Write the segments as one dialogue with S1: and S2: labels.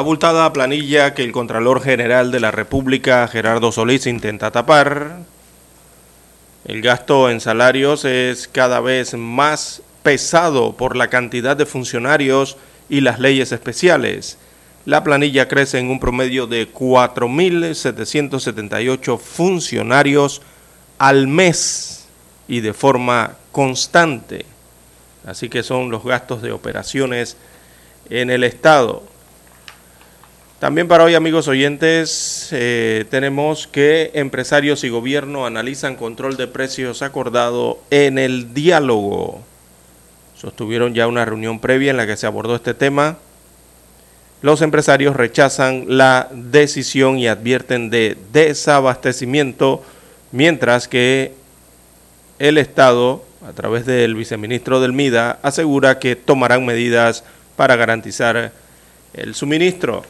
S1: La abultada planilla que el Contralor General de la República, Gerardo Solís, intenta tapar. El gasto en salarios es cada vez más pesado por la cantidad de funcionarios y las leyes especiales. La planilla crece en un promedio de 4.778 funcionarios al mes y de forma constante. Así que son los gastos de operaciones en el Estado. También para hoy, amigos oyentes, eh, tenemos que empresarios y gobierno analizan control de precios acordado en el diálogo. Sostuvieron ya una reunión previa en la que se abordó este tema. Los empresarios rechazan la decisión y advierten de desabastecimiento, mientras que el Estado, a través del viceministro del MIDA, asegura que tomarán medidas para garantizar el suministro.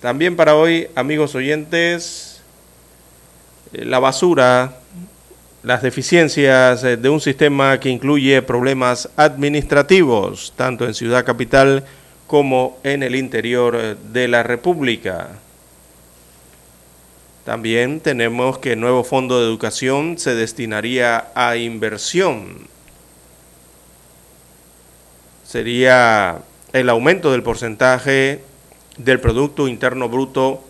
S1: También para hoy, amigos oyentes, eh, la basura, las deficiencias eh, de un sistema que incluye problemas administrativos, tanto en Ciudad Capital como en el interior eh, de la República. También tenemos que el nuevo fondo de educación se destinaría a inversión. Sería el aumento del porcentaje del Producto Interno Bruto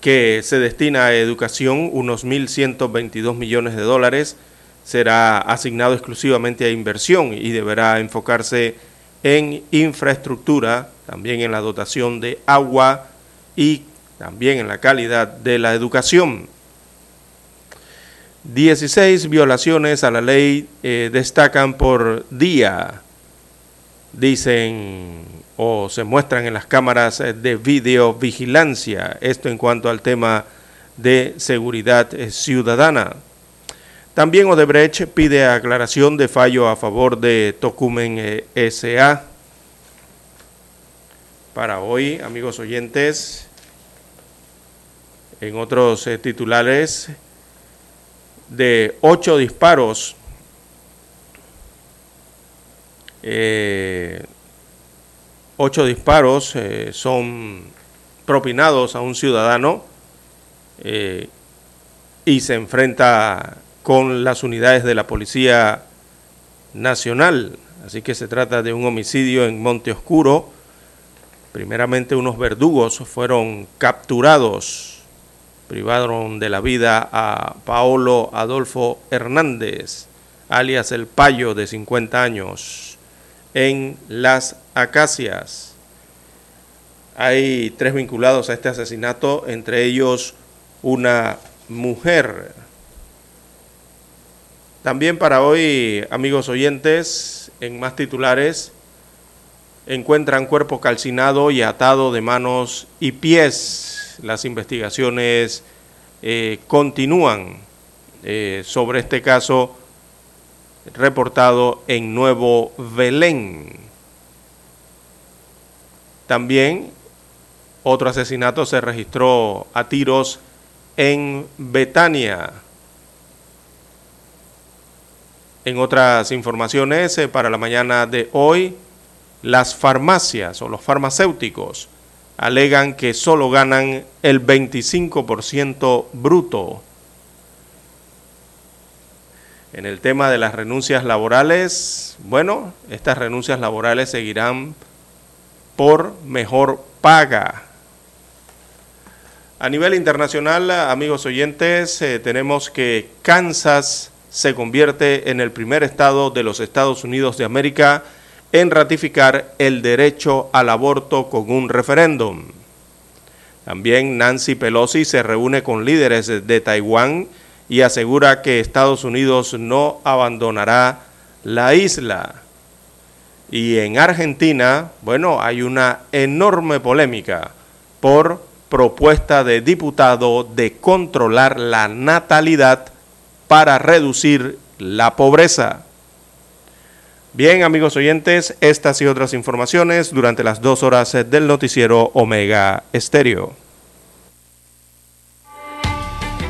S1: que se destina a educación, unos 1.122 millones de dólares, será asignado exclusivamente a inversión y deberá enfocarse en infraestructura, también en la dotación de agua y también en la calidad de la educación. 16 violaciones a la ley eh, destacan por día, dicen o se muestran en las cámaras eh, de videovigilancia. Esto en cuanto al tema de seguridad eh, ciudadana. También Odebrecht pide aclaración de fallo a favor de Tocumen eh, SA. Para hoy, amigos oyentes, en otros titulares, de ocho disparos Ocho disparos eh, son propinados a un ciudadano eh, y se enfrenta con las unidades de la Policía Nacional. Así que se trata de un homicidio en Monte Oscuro. Primeramente unos verdugos fueron capturados, privaron de la vida a Paolo Adolfo Hernández, alias El Payo, de 50 años en las acacias. Hay tres vinculados a este asesinato, entre ellos una mujer. También para hoy, amigos oyentes, en más titulares, encuentran cuerpo calcinado y atado de manos y pies. Las investigaciones eh, continúan eh, sobre este caso reportado en Nuevo Belén. También otro asesinato se registró a tiros en Betania. En otras informaciones, eh, para la mañana de hoy, las farmacias o los farmacéuticos alegan que solo ganan el 25% bruto. En el tema de las renuncias laborales, bueno, estas renuncias laborales seguirán por mejor paga. A nivel internacional, amigos oyentes, eh, tenemos que Kansas se convierte en el primer estado de los Estados Unidos de América en ratificar el derecho al aborto con un referéndum. También Nancy Pelosi se reúne con líderes de Taiwán y asegura que Estados Unidos no abandonará la isla. Y en Argentina, bueno, hay una enorme polémica por propuesta de diputado de controlar la natalidad para reducir la pobreza. Bien, amigos oyentes, estas y otras informaciones durante las dos horas del noticiero Omega Estéreo.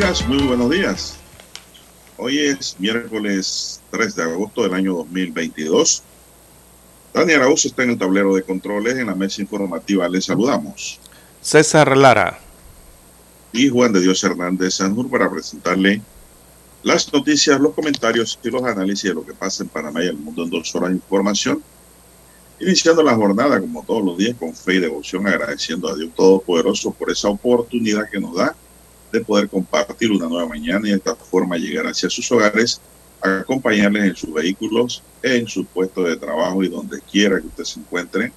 S2: Amigas, muy buenos días. Hoy es miércoles 3 de agosto del año 2022. Daniel Arauz está en el tablero de controles en la mesa informativa. Les saludamos.
S1: César Lara.
S2: Y Juan de Dios Hernández Sanjur para presentarle las noticias, los comentarios y los análisis de lo que pasa en Panamá y el mundo en dos horas de información. Iniciando la jornada, como todos los días, con fe y devoción, agradeciendo a Dios Todopoderoso por esa oportunidad que nos da de poder compartir una nueva mañana y de esta forma llegar hacia sus hogares, acompañarles en sus vehículos, en su puesto de trabajo y donde quiera que usted se encuentre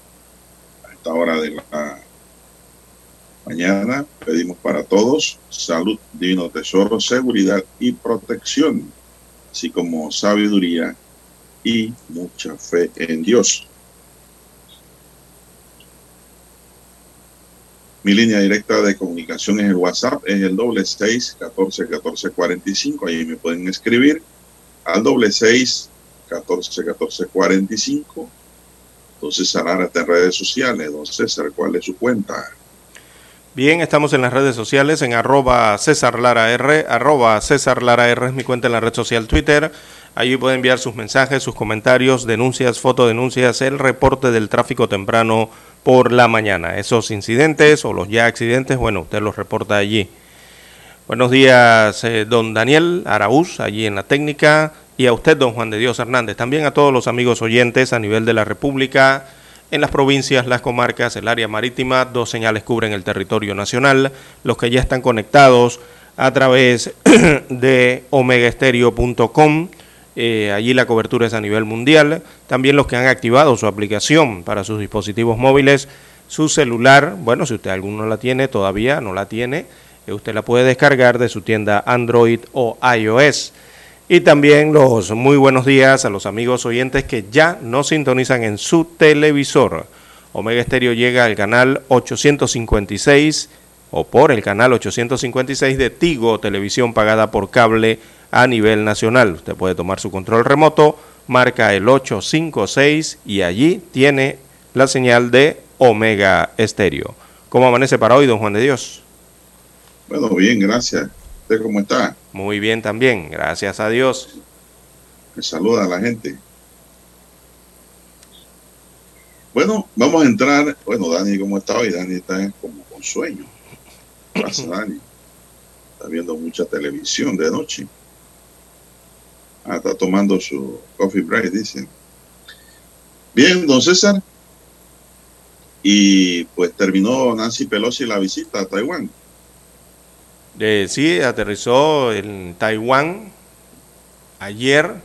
S2: a esta hora de la mañana. Pedimos para todos salud, divino tesoro, seguridad y protección, así como sabiduría y mucha fe en Dios. Mi línea directa de comunicación es el WhatsApp, es el doble seis catorce catorce cuarenta y cinco. Ahí me pueden escribir al doble seis catorce catorce cuarenta y cinco. Entonces, César en redes sociales. Don César, ¿cuál es su cuenta?
S1: Bien, estamos en las redes sociales en arroba César Lara R, arroba César Lara R es mi cuenta en la red social Twitter. Allí puede enviar sus mensajes, sus comentarios, denuncias, fotodenuncias, el reporte del tráfico temprano por la mañana. Esos incidentes o los ya accidentes, bueno, usted los reporta allí. Buenos días, eh, don Daniel Araúz, allí en la técnica, y a usted, don Juan de Dios Hernández. También a todos los amigos oyentes a nivel de la República, en las provincias, las comarcas, el área marítima, dos señales cubren el territorio nacional, los que ya están conectados a través de omegaestereo.com Eh, allí la cobertura es a nivel mundial. También los que han activado su aplicación para sus dispositivos móviles, su celular. Bueno, si usted alguno la tiene, todavía no la tiene, eh, usted la puede descargar de su tienda Android o iOS. Y también los muy buenos días a los amigos oyentes que ya no sintonizan en su televisor. Omega Estéreo llega al canal 856 o por el canal 856 de Tigo, televisión pagada por cable a nivel nacional. Usted puede tomar su control remoto, marca el 856 y allí tiene la señal de Omega Estéreo. ¿Cómo amanece para hoy, don Juan de Dios?
S2: Bueno, bien, gracias. ¿Usted cómo está?
S1: Muy bien también, gracias a Dios.
S2: Me saluda a la gente. Bueno, vamos a entrar. Bueno, Dani, ¿cómo está hoy? Dani está como con sueño. Pasa, Dani. Está viendo mucha televisión de noche. Está tomando su coffee break, dicen. Bien, don César. Y pues terminó Nancy Pelosi la visita a Taiwán.
S1: Eh, sí, aterrizó en Taiwán ayer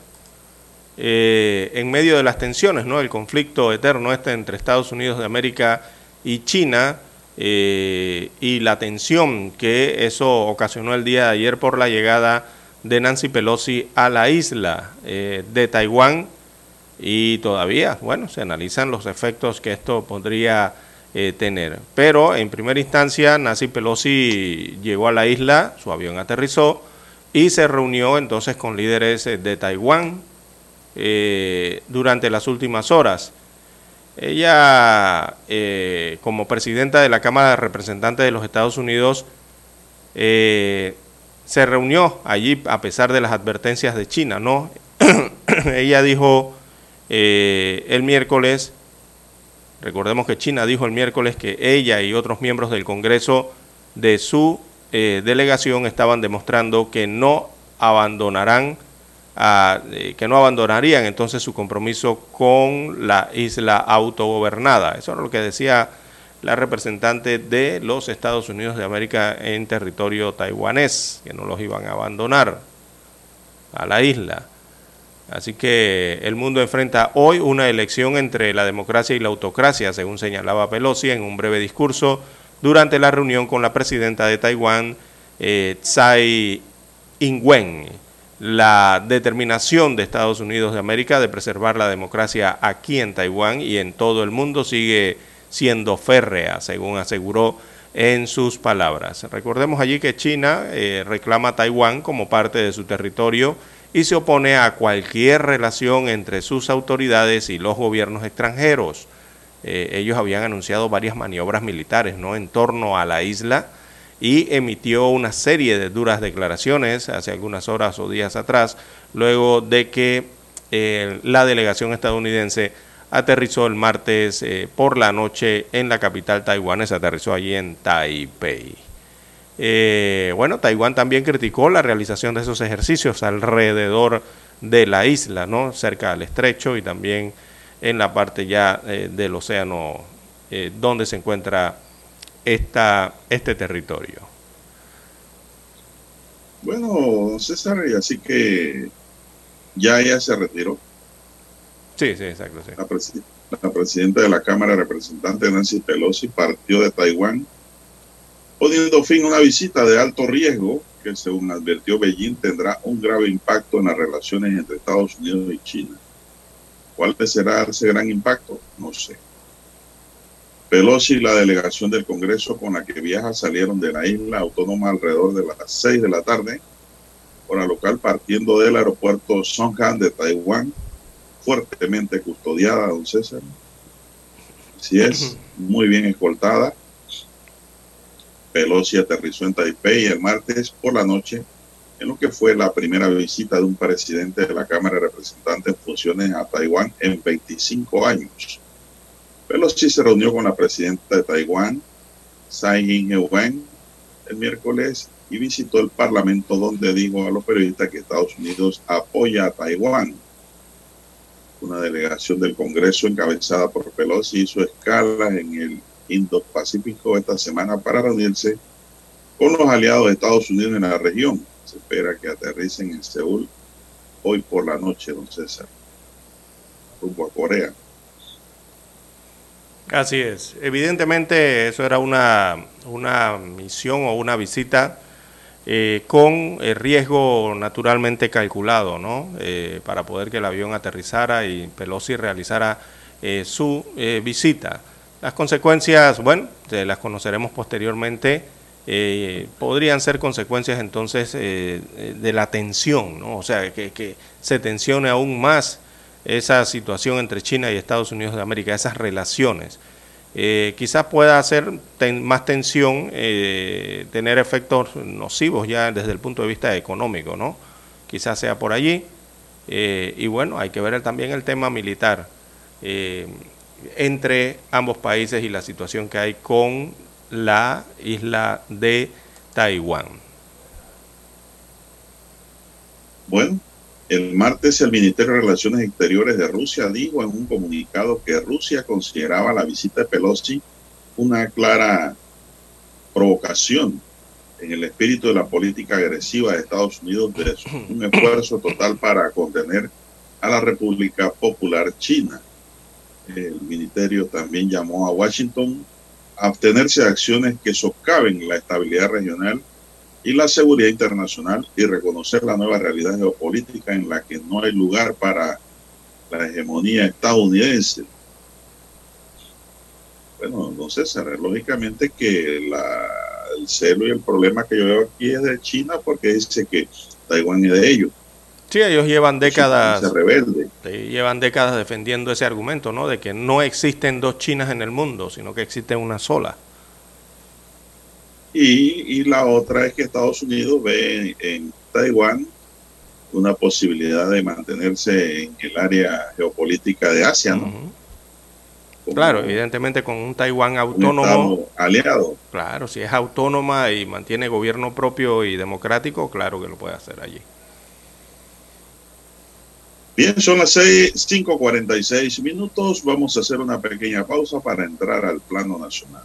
S1: eh, en medio de las tensiones, ¿no? El conflicto eterno este entre Estados Unidos de América y China eh, y la tensión que eso ocasionó el día de ayer por la llegada de Nancy Pelosi a la isla eh, de Taiwán y todavía, bueno, se analizan los efectos que esto podría eh, tener. Pero en primera instancia, Nancy Pelosi llegó a la isla, su avión aterrizó y se reunió entonces con líderes eh, de Taiwán durante las últimas horas. Ella, como presidenta de la Cámara de Representantes de los Estados Unidos, se reunió allí a pesar de las advertencias de China, ¿no? Ella dijo eh, el miércoles, recordemos que China dijo el miércoles que ella y otros miembros del Congreso de su eh, delegación estaban demostrando que no abandonarán, eh, que no abandonarían entonces su compromiso con la isla autogobernada. Eso era lo que decía la representante de los Estados Unidos de América en territorio taiwanés, que no los iban a abandonar a la isla. Así que el mundo enfrenta hoy una elección entre la democracia y la autocracia, según señalaba Pelosi en un breve discurso durante la reunión con la presidenta de Taiwán, eh, Tsai Ing-wen. La determinación de Estados Unidos de América de preservar la democracia aquí en Taiwán y en todo el mundo sigue siendo férrea, según aseguró en sus palabras. Recordemos allí que China eh, reclama a Taiwán como parte de su territorio y se opone a cualquier relación entre sus autoridades y los gobiernos extranjeros. Eh, ellos habían anunciado varias maniobras militares ¿no? en torno a la isla y emitió una serie de duras declaraciones hace algunas horas o días atrás, luego de que eh, la delegación estadounidense aterrizó el martes eh, por la noche en la capital taiwanesa, aterrizó allí en Taipei. Eh, bueno, Taiwán también criticó la realización de esos ejercicios alrededor de la isla, ¿no? cerca del estrecho y también en la parte ya eh, del océano donde se encuentra esta, este territorio.
S2: Bueno, César, así que ya ella se retiró.
S1: Sí, sí, exacto.
S2: La, presidenta de la Cámara de Representantes, Nancy Pelosi, partió de Taiwán, poniendo fin a una visita de alto riesgo que, según advirtió Beijing, tendrá un grave impacto en las relaciones entre Estados Unidos y China. ¿Cuál será ese gran impacto? No sé. Pelosi y la delegación del Congreso con la que viaja salieron de la isla autónoma alrededor de las 6 de la tarde, hora local, partiendo del aeropuerto Songhan de Taiwán fuertemente custodiada, don César. Sí es, muy bien escoltada. Pelosi aterrizó en Taipei el martes por la noche en lo que fue la primera visita de un presidente de la Cámara de Representantes en funciones a Taiwán en 25 años. Pelosi se reunió con la presidenta de Taiwán, Tsai Ing-wen, el miércoles y visitó el Parlamento donde dijo a los periodistas que Estados Unidos apoya a Taiwán una delegación del Congreso encabezada por Pelosi hizo escala en el Indo-Pacífico esta semana para reunirse con los aliados de Estados Unidos en la región. Se espera que aterricen en Seúl hoy por la noche, don César, rumbo a Corea.
S1: Así es. Evidentemente eso era una, una misión o una visita eh, con el riesgo naturalmente calculado, ¿no? Eh, para poder que el avión aterrizara y Pelosi realizara eh, su visita. Las consecuencias, bueno, las conoceremos posteriormente. podrían ser consecuencias entonces de la tensión, ¿no? O sea, que se tensione aún más esa situación entre China y Estados Unidos de América, esas relaciones. Eh, quizás pueda hacer más tensión, eh, tener efectos nocivos ya desde el punto de vista económico, ¿no? Quizás sea por allí. Eh, y bueno, hay que ver también el tema militar entre ambos países y la situación que hay con la isla de Taiwán.
S2: Bueno, el martes el Ministerio de Relaciones Exteriores de Rusia dijo en un comunicado que Rusia consideraba la visita de Pelosi una clara provocación en el espíritu de la política agresiva de Estados Unidos de un esfuerzo total para contener a la República Popular China. El ministerio también llamó a Washington a abstenerse de acciones que soccaven la estabilidad regional y la seguridad internacional y reconocer la nueva realidad geopolítica en la que no hay lugar para la hegemonía estadounidense. Bueno, entonces, lógicamente que el celo y el problema que yo veo aquí es de China porque dice que Taiwán es de ellos.
S1: Sí, ellos llevan décadas, llevan décadas defendiendo ese argumento, ¿no? De que no existen dos Chinas en el mundo, sino que existe una sola.
S2: Y, la otra es que Estados Unidos ve en, Taiwán una posibilidad de mantenerse en el área geopolítica de Asia, ¿no?
S1: claro, evidentemente con un Taiwán autónomo.
S2: aliado.
S1: Claro, si es autónoma y mantiene gobierno propio y democrático, claro que lo puede hacer allí.
S2: Bien, son las 5.46 minutos. Vamos a hacer una pequeña pausa para entrar al plano nacional.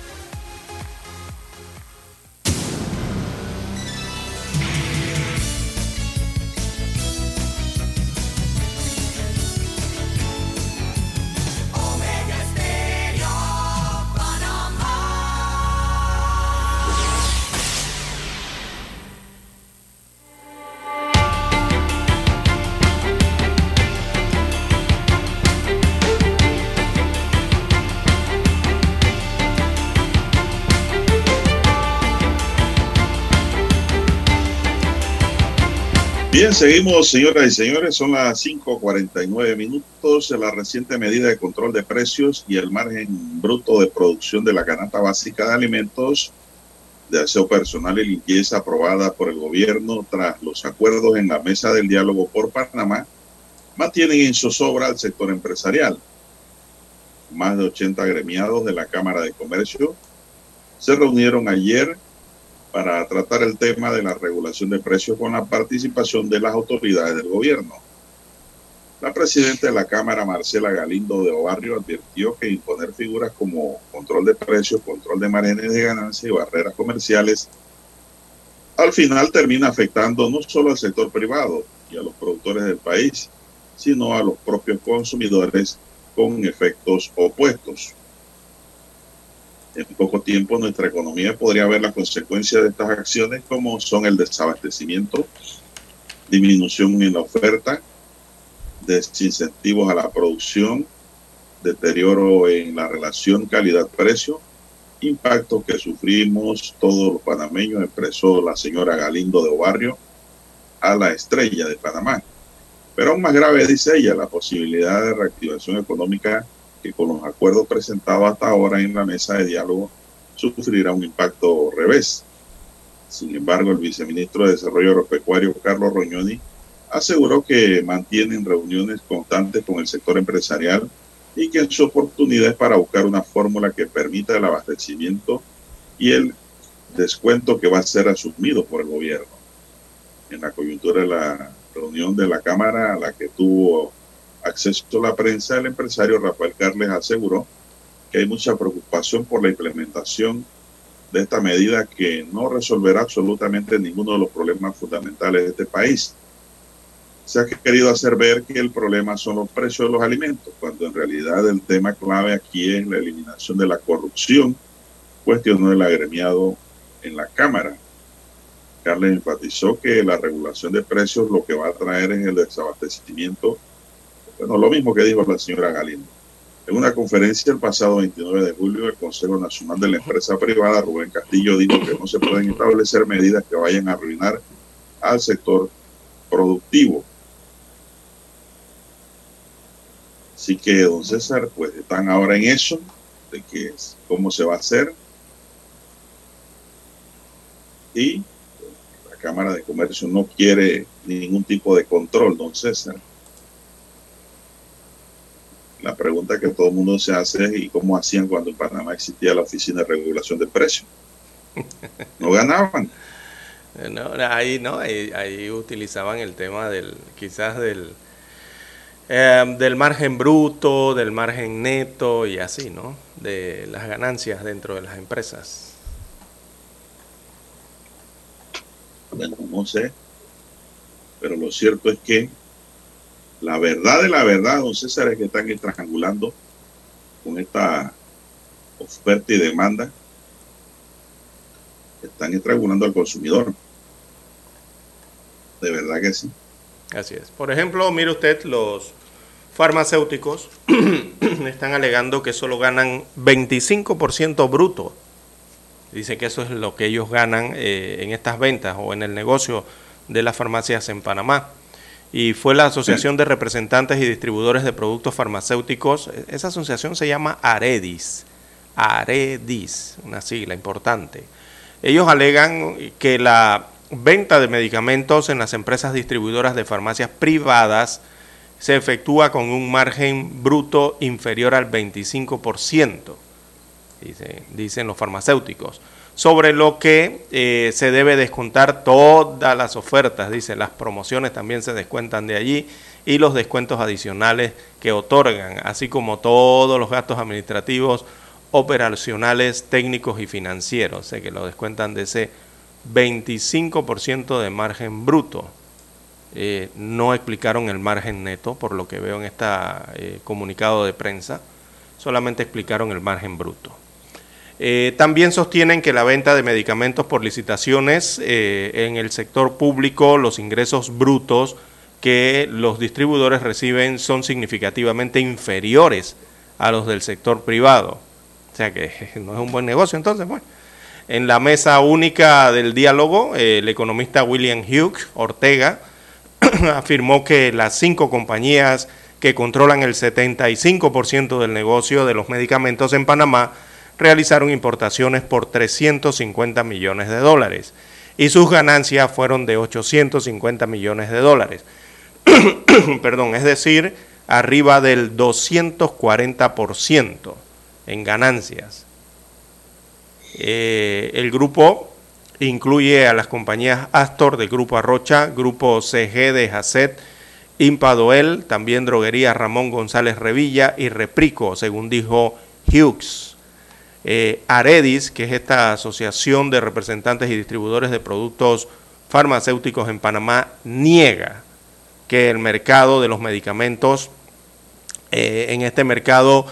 S2: Bien, seguimos, señoras y señores. Son las 5:49 minutos. La reciente medida de control de precios y el margen bruto de producción de la canasta básica de alimentos de aseo personal y limpieza aprobada por el gobierno tras los acuerdos en la mesa del diálogo por Panamá mantienen en zozobra al sector empresarial. Más de 80 agremiados de la Cámara de Comercio se reunieron ayer para tratar el tema de la regulación de precios con la participación de las autoridades del gobierno. La presidenta de la Cámara, Marcela Galindo de Obarrio, advirtió que imponer figuras como control de precios, control de márgenes de ganancia y barreras comerciales al final termina afectando no solo al sector privado y a los productores del país, sino a los propios consumidores con efectos opuestos. En poco tiempo nuestra economía podría ver las consecuencias de estas acciones como son el desabastecimiento, disminución en la oferta, desincentivos a la producción, deterioro en la relación calidad-precio, impacto que sufrimos todos los panameños, expresó la señora Galindo de Obarrio a la estrella de Panamá. Pero aún más grave, dice ella, la posibilidad de reactivación económica que con los acuerdos presentados hasta ahora en la mesa de diálogo sufrirá un impacto revés. Sin embargo, el viceministro de Desarrollo Agropecuario, Carlos Roñoni, aseguró que mantienen reuniones constantes con el sector empresarial y que su oportunidad es para buscar una fórmula que permita el abastecimiento y el descuento que va a ser asumido por el gobierno. En la coyuntura de la reunión de la Cámara a la que tuvo acceso a la prensa, el empresario Rafael Carles aseguró que hay mucha preocupación por la implementación de esta medida que no resolverá absolutamente ninguno de los problemas fundamentales de este país. Se ha querido hacer ver que el problema son los precios de los alimentos, cuando en realidad el tema clave aquí es la eliminación de la corrupción, cuestionó el agremiado en la Cámara. Carles enfatizó que la regulación de precios lo que va a traer es el desabastecimiento bueno, lo mismo que dijo la señora Galindo. En una conferencia el pasado 29 de julio, el Consejo Nacional de la Empresa Privada, Rubén Castillo, dijo que no se pueden establecer medidas que vayan a arruinar al sector productivo. Así que, don César, pues están ahora en eso, de que cómo se va a hacer. Y la Cámara de Comercio no quiere ningún tipo de control, don César la pregunta que todo el mundo se hace es ¿y cómo hacían cuando en Panamá existía la Oficina de Regulación de Precios? No ganaban.
S1: No, ahí no, ahí, utilizaban el tema del, quizás del, eh, del margen bruto, del margen neto y así, ¿no? De las ganancias dentro de las empresas.
S2: Bueno, no sé, pero lo cierto es que la verdad de la verdad, don César, es que están estrangulando con esta oferta y demanda. Están estrangulando al consumidor. De verdad que sí.
S1: Así es. Por ejemplo, mire usted, los farmacéuticos están alegando que solo ganan 25% bruto. Dice que eso es lo que ellos ganan eh, en estas ventas o en el negocio de las farmacias en Panamá y fue la Asociación de Representantes y Distribuidores de Productos Farmacéuticos. Esa asociación se llama AREDIS. AREDIS, una sigla importante. Ellos alegan que la venta de medicamentos en las empresas distribuidoras de farmacias privadas se efectúa con un margen bruto inferior al 25%, dicen los farmacéuticos sobre lo que eh, se debe descontar todas las ofertas, dice, las promociones también se descuentan de allí y los descuentos adicionales que otorgan, así como todos los gastos administrativos, operacionales, técnicos y financieros, sé que lo descuentan de ese 25% de margen bruto. Eh, no explicaron el margen neto, por lo que veo en este comunicado de prensa, solamente explicaron el margen bruto. Eh, también sostienen que la venta de medicamentos por licitaciones eh, en el sector público, los ingresos brutos que los distribuidores reciben son significativamente inferiores a los del sector privado. O sea que no es un buen negocio entonces. Bueno. En la mesa única del diálogo, el economista William Hughes Ortega afirmó que las cinco compañías que controlan el 75% del negocio de los medicamentos en Panamá realizaron importaciones por 350 millones de dólares y sus ganancias fueron de 850 millones de dólares. Perdón, es decir, arriba del 240% en ganancias. Eh, el grupo incluye a las compañías Astor del Grupo Arrocha, Grupo CG de Jacet, Impadoel, también Droguería Ramón González Revilla y Reprico, según dijo Hughes. Eh, Aredis, que es esta asociación de representantes y distribuidores de productos farmacéuticos en Panamá, niega que el mercado de los medicamentos, eh, en este mercado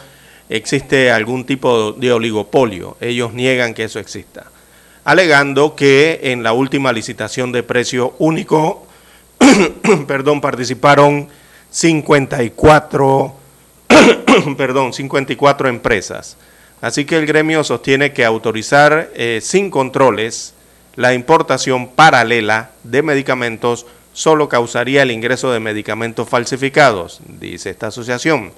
S1: existe algún tipo de oligopolio. Ellos niegan que eso exista, alegando que en la última licitación de precio único perdón, participaron 54, perdón, 54 empresas. Así que el gremio sostiene que autorizar eh, sin controles la importación paralela de medicamentos solo causaría el ingreso de medicamentos falsificados, dice esta asociación.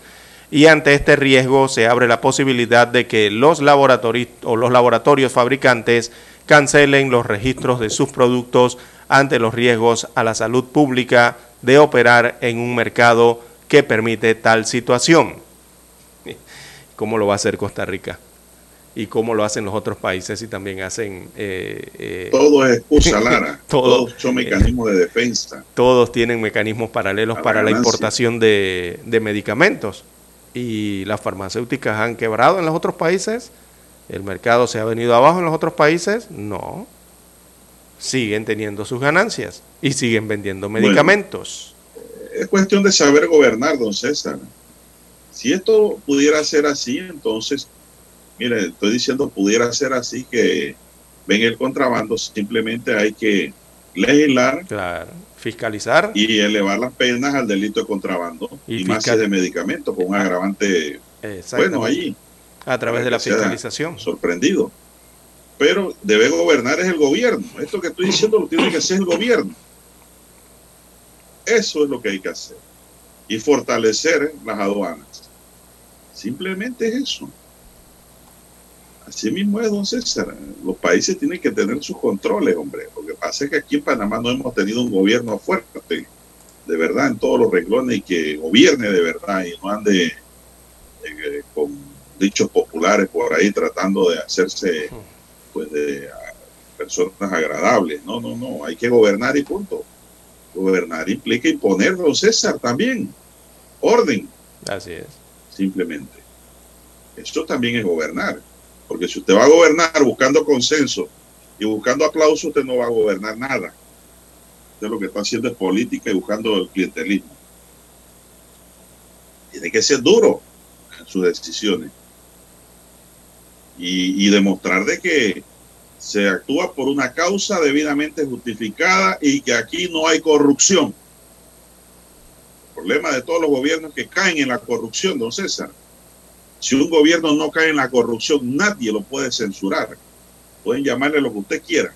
S1: Y ante este riesgo se abre la posibilidad de que los laboratorios o los laboratorios fabricantes cancelen los registros de sus productos ante los riesgos a la salud pública de operar en un mercado que permite tal situación. ¿Cómo lo va a hacer Costa Rica? ¿Y cómo lo hacen los otros países y también hacen...
S2: Eh, eh, todo es excusa, Lara. todos son mecanismos de defensa.
S1: Todos tienen mecanismos paralelos para, la importación de, de medicamentos. Y las farmacéuticas han quebrado en los otros países. ¿El mercado se ha venido abajo en los otros países? No siguen teniendo sus ganancias y siguen vendiendo medicamentos.
S2: es cuestión de saber gobernar, don César. Si esto pudiera ser así, entonces, mire, estoy diciendo pudiera ser así que ven el contrabando, simplemente hay que legislar,
S1: fiscalizar
S2: y elevar las penas al delito de contrabando y, más de medicamentos con un agravante bueno allí
S1: a través de la fiscalización.
S2: Sorprendido pero debe gobernar es el gobierno. Esto que estoy diciendo lo tiene que hacer el gobierno. Eso es lo que hay que hacer. Y fortalecer las aduanas. Simplemente es eso. Así mismo es, don César. Los países tienen que tener sus controles, hombre. Lo que pasa es que aquí en Panamá no hemos tenido un gobierno fuerte, de verdad, en todos los renglones y que gobierne de verdad y no ande eh, con dichos populares por ahí tratando de hacerse pues de personas agradables. No, no, no, hay que gobernar y punto. Gobernar implica imponer, don César, también. Orden.
S1: Así es.
S2: Simplemente. Esto también es gobernar. Porque si usted va a gobernar buscando consenso y buscando aplauso, usted no va a gobernar nada. Usted lo que está haciendo es política y buscando el clientelismo. Tiene que ser duro en sus decisiones y, demostrar de que se actúa por una causa debidamente justificada y que aquí no hay corrupción. El problema de todos los gobiernos que caen en la corrupción, don César. Si un gobierno no cae en la corrupción, nadie lo puede censurar. Pueden llamarle lo que usted quiera,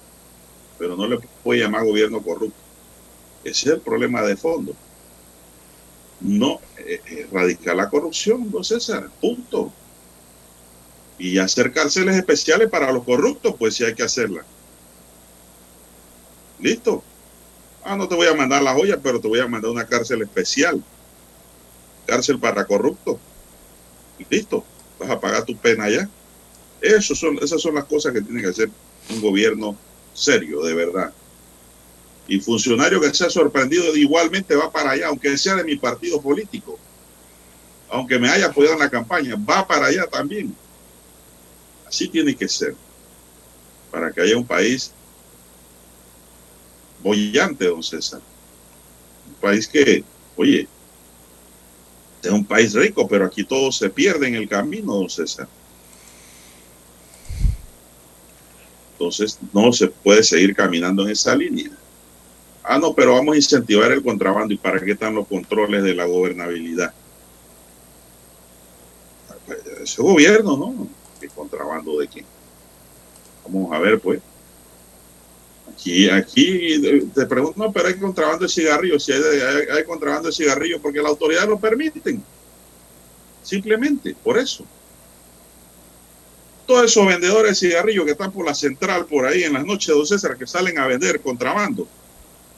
S2: pero no le puede llamar gobierno corrupto. Ese es el problema de fondo. No eh, erradicar la corrupción, don César. Punto y hacer cárceles especiales para los corruptos, pues sí hay que hacerla. ¿Listo? Ah, no te voy a mandar la joya, pero te voy a mandar una cárcel especial. Cárcel para corruptos. Listo. Vas a pagar tu pena allá. Eso son, esas son las cosas que tiene que hacer un gobierno serio, de verdad. Y funcionario que sea sorprendido igualmente va para allá, aunque sea de mi partido político. Aunque me haya apoyado en la campaña, va para allá también Así tiene que ser. Para que haya un país bollante, don César. Un país que, oye, es un país rico, pero aquí todo se pierde en el camino, don César. Entonces no se puede seguir caminando en esa línea. Ah, no, pero vamos a incentivar el contrabando. ¿Y para qué están los controles de la gobernabilidad? Ese gobierno, ¿no? Contrabando de quién. Vamos a ver, pues. Aquí, aquí te pregunto, no, pero hay contrabando de cigarrillos, si hay, hay, contrabando de cigarrillos porque la autoridad lo permiten. Simplemente, por eso. Todos esos vendedores de cigarrillos que están por la central, por ahí en las noches, don César, que salen a vender contrabando,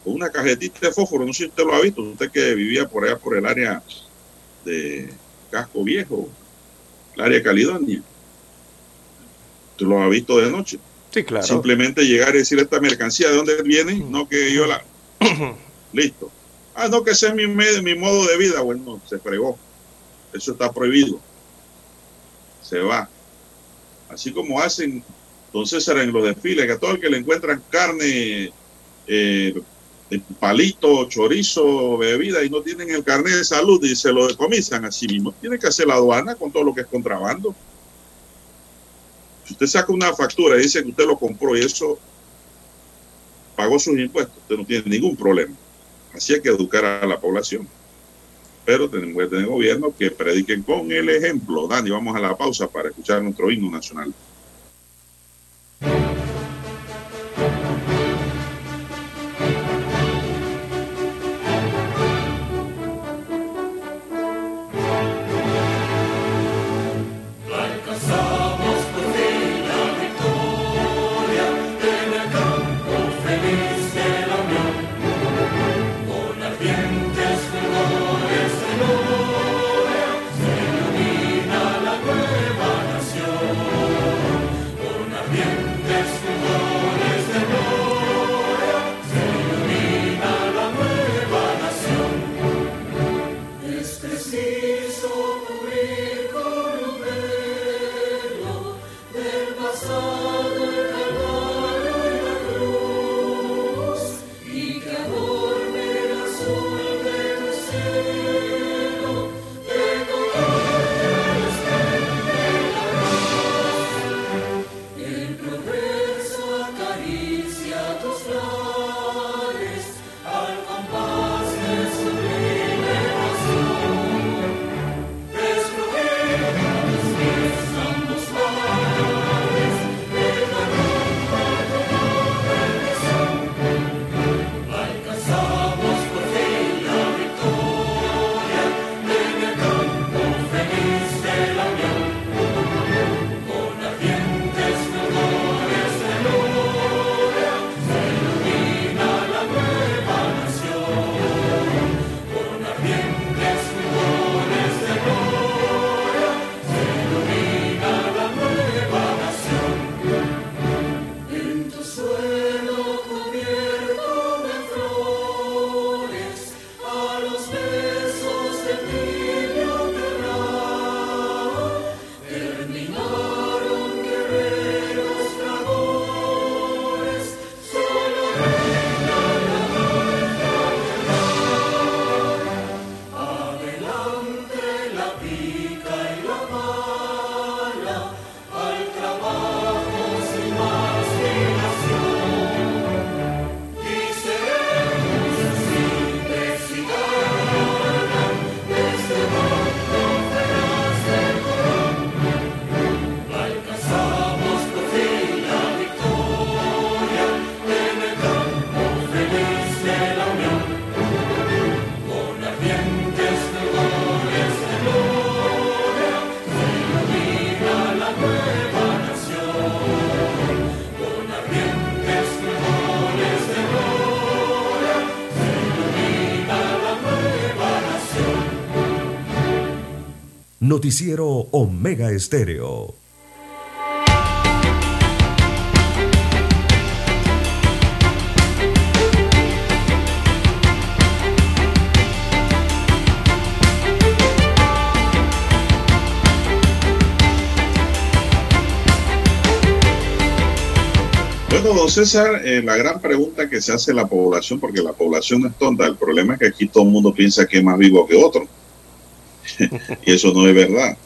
S2: con una cajetita de fósforo, no sé si usted lo ha visto, usted que vivía por allá por el área de Casco Viejo, el área de Caledonia. Lo ha visto de noche.
S1: Sí, claro.
S2: Simplemente llegar y decir esta mercancía de dónde viene, no que yo la. Listo. Ah, no, que ese es mi, mi modo de vida. Bueno, se fregó. Eso está prohibido. Se va. Así como hacen, entonces en los desfiles, que a todo el que le encuentran carne, eh, palito, chorizo, bebida y no tienen el carnet de salud y se lo decomisan así mismo, tiene que hacer la aduana con todo lo que es contrabando. Si usted saca una factura y dice que usted lo compró y eso pagó sus impuestos, usted no tiene ningún problema. Así hay que educar a la población. Pero tenemos que tener gobierno que prediquen con el ejemplo. Dani, vamos a la pausa para escuchar nuestro himno nacional.
S3: Noticiero Omega Estéreo.
S2: Bueno, don César, eh, la gran pregunta que se hace la población, porque la población es tonta, el problema es que aquí todo el mundo piensa que es más vivo que otro. y eso no es verdad.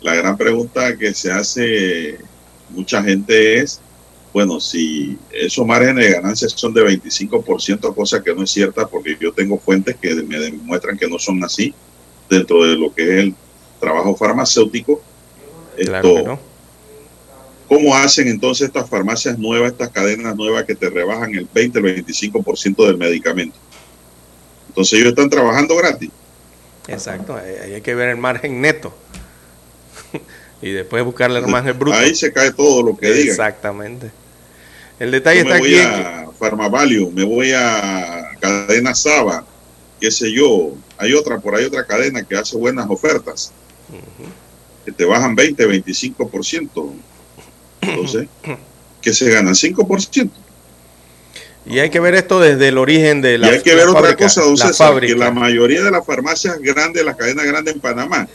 S2: La gran pregunta que se hace mucha gente es, bueno, si esos márgenes de ganancias son de 25%, cosa que no es cierta porque yo tengo fuentes que me demuestran que no son así dentro de lo que es el trabajo farmacéutico. Esto ¿Cómo hacen entonces estas farmacias nuevas, estas cadenas nuevas que te rebajan el 20, el 25% del medicamento? Entonces ellos están trabajando gratis.
S1: Exacto, ahí hay que ver el margen neto. y después buscarle el margen bruto.
S2: Ahí se cae todo lo que digan.
S1: Exactamente. El detalle
S2: Yo
S1: está
S2: me voy
S1: aquí.
S2: a Farmavalio, me voy a Cadena Saba, qué sé yo. Hay otra, por ahí otra cadena que hace buenas ofertas. Que te bajan 20, 25%. Entonces, ¿qué se ganan? 5%.
S1: Y hay que ver esto desde el origen de la
S2: y hay que
S1: la
S2: ver otra
S1: fábrica,
S2: cosa, don
S1: la
S2: César,
S1: fábrica.
S2: que la mayoría de las farmacias grandes, las cadenas grandes en Panamá,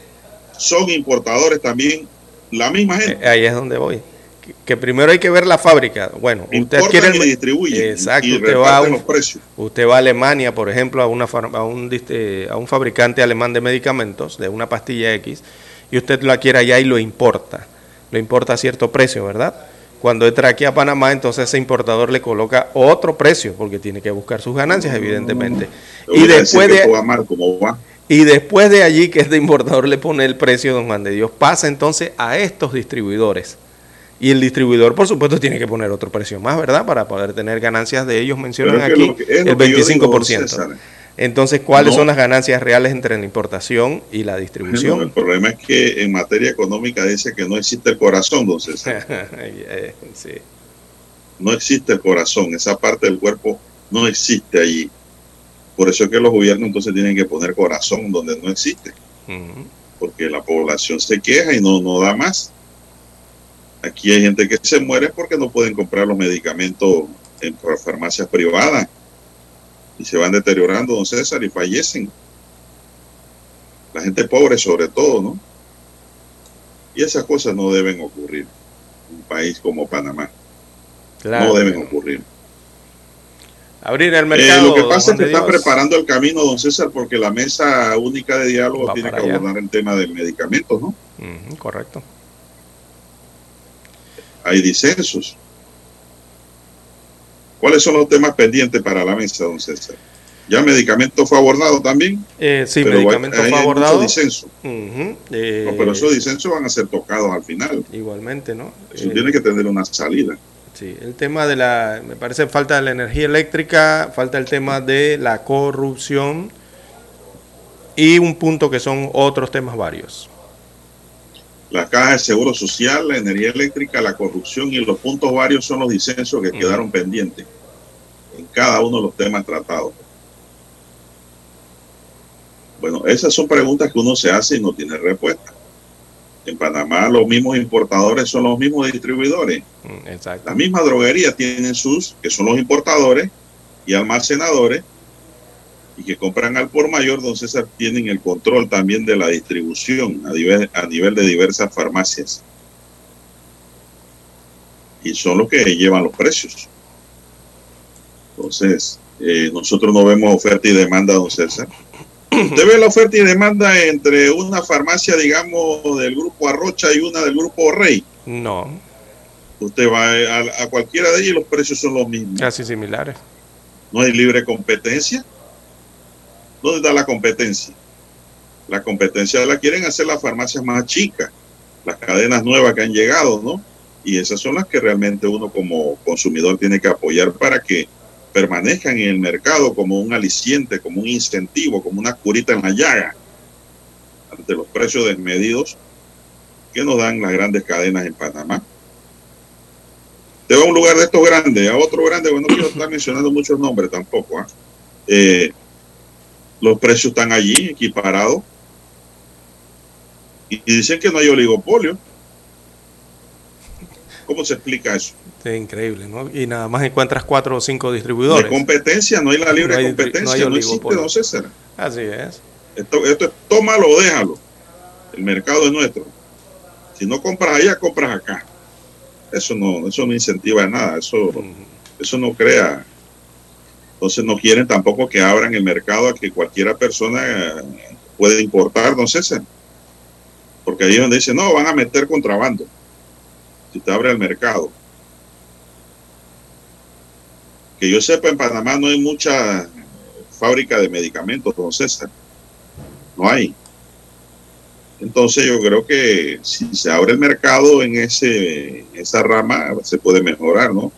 S2: son importadores también, la misma gente.
S1: Eh, Ahí es donde voy. Que, primero hay que ver la fábrica. Bueno, usted
S2: Importan
S1: el-
S2: y distribuyen
S1: Exacto,
S2: y
S1: usted va, a
S2: reparten
S1: un-
S2: los precios.
S1: usted va a Alemania, por ejemplo, a, una, a, un, a un fabricante alemán de medicamentos, de una pastilla X, y usted lo adquiere allá y lo importa. Lo importa a cierto precio, ¿verdad? Cuando entra aquí a Panamá, entonces ese importador le coloca otro precio, porque tiene que buscar sus ganancias, evidentemente.
S2: Le
S1: Y después de,
S2: va
S1: y después de allí que este importador le pone el precio, don Juan de Dios, pasa entonces a estos distribuidores. Y el distribuidor, por supuesto, tiene que poner otro precio más, ¿verdad? Para poder tener ganancias de ellos, mencionan aquí el
S2: que yo digo, don
S1: 25%.
S2: César.
S1: Entonces, ¿cuáles
S2: No.
S1: son las ganancias reales entre la importación y la
S2: No, el
S1: distribución?
S2: problema es que en materia económica dice que no existe el corazón, entonces
S1: Eh, sí.
S2: no existe el corazón, esa parte del cuerpo no existe allí. Por eso es que los gobiernos entonces tienen que poner corazón donde no existe, porque la población se queja y no, no da más. Aquí hay gente que se muere porque no pueden comprar los medicamentos en farmacias privadas y se van deteriorando, don César, y fallecen. La gente pobre sobre todo, ¿no? Y esas cosas no deben ocurrir en un país como Panamá.
S1: Claro.
S2: no deben ocurrir.
S1: Abrir el
S2: Eh,
S1: mercado.
S2: lo que pasa es que
S1: Dios.
S2: preparando el camino, don César, porque la mesa única de diálogo
S1: Va
S2: tiene que
S1: allá.
S2: abordar el tema del medicamento, ¿no?
S1: Correcto.
S2: Hay disensos. ¿Cuáles son los temas pendientes para la mesa, don César? Ya medicamento fue abordado también,
S1: Eh, sí,
S2: pero
S1: medicamento
S2: hay,
S1: fue
S2: hay
S1: abordado.
S2: disensos.
S1: Ujú, eh,
S2: No, pero esos disensos van a ser tocados al final.
S1: Igualmente, ¿no?
S2: Eso
S1: Eh,
S2: tiene que tener una salida.
S1: Sí, el tema de la, me parece falta de la energía eléctrica, falta el tema de la corrupción y un punto que son otros temas varios.
S2: La caja de seguro social, la energía eléctrica, la corrupción y los puntos varios son los disensos que quedaron pendientes en cada uno de los temas tratados. Bueno, esas son preguntas que uno se hace y no tiene respuesta. En Panamá los mismos importadores son los mismos distribuidores.
S1: Mm, Exacto.
S2: Las mismas droguerías tienen sus, que son los importadores y almacenadores, y que compran al por mayor, don César, tienen el control también de la distribución a nivel, a nivel de diversas farmacias. Y son los que llevan los precios. Entonces, eh, nosotros no vemos oferta y demanda, don César. Usted ve la oferta y demanda entre una farmacia, digamos, del grupo Arrocha y una del grupo Rey.
S1: No,
S2: Usted va a, a cualquiera de ellos y los precios son los mismos.
S1: casi similares.
S2: No hay libre competencia. ¿Dónde está la competencia? La competencia la quieren hacer las farmacias más chicas, las cadenas nuevas que han llegado, ¿no? Y esas son las que realmente uno como consumidor tiene que apoyar para que permanezcan en el mercado como un aliciente, como un incentivo, como una curita en la llaga ante los precios desmedidos que nos dan las grandes cadenas en Panamá. Te va a un lugar de estos grandes, a otro grande, bueno, no quiero estar mencionando muchos nombres tampoco. ¿ah? Eh, los precios están allí, equiparados. Y, dicen que no hay oligopolio. ¿Cómo se explica eso?
S1: Es increíble, ¿no? Y nada más encuentras cuatro o cinco
S2: No hay
S1: distribuidores.
S2: competencia, no hay la libre
S1: No hay-
S2: competencia,
S1: no
S2: no, existe, don César.
S1: Así es.
S2: Esto, esto es tómalo o déjalo. El mercado es nuestro. Si no compras allá, compras acá. Eso no, eso no incentiva nada, eso, eso no crea. Entonces no quieren tampoco que abran el mercado a que cualquiera persona eh, puede importar, don César. Porque ahí es donde dicen, no, van a meter contrabando. Si te abre el mercado. Que yo sepa, en Panamá no hay mucha fábrica de medicamentos, don César. No hay. Entonces yo creo que si se abre el mercado en ese, esa rama, se puede mejorar, ¿no?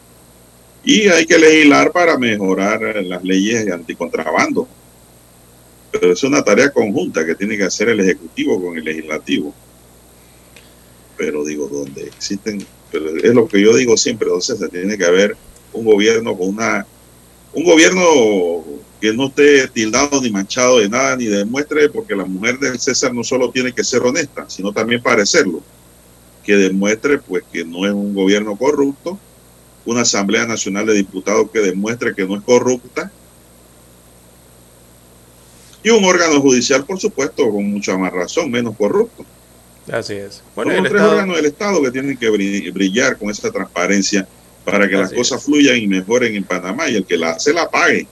S2: Y hay que legislar para mejorar las leyes anticontrabando. Pero es una tarea conjunta que tiene que hacer el Ejecutivo con el Legislativo. Pero digo, donde existen, pero es lo que yo digo siempre, entonces se tiene que haber un gobierno con una, un gobierno que no esté tildado ni manchado de nada, ni demuestre, porque la mujer del César no solo tiene que ser honesta, sino también parecerlo, que demuestre pues que no es un gobierno corrupto, una Asamblea Nacional de Diputados que demuestre que no es corrupta, y un órgano judicial, por supuesto, con mucha más razón, menos corrupto.
S1: Así es.
S2: Bueno, Son los tres órganos del Estado que tienen que brillar con esa transparencia para que las cosas fluyan y mejoren en Panamá y el que la hace la pague.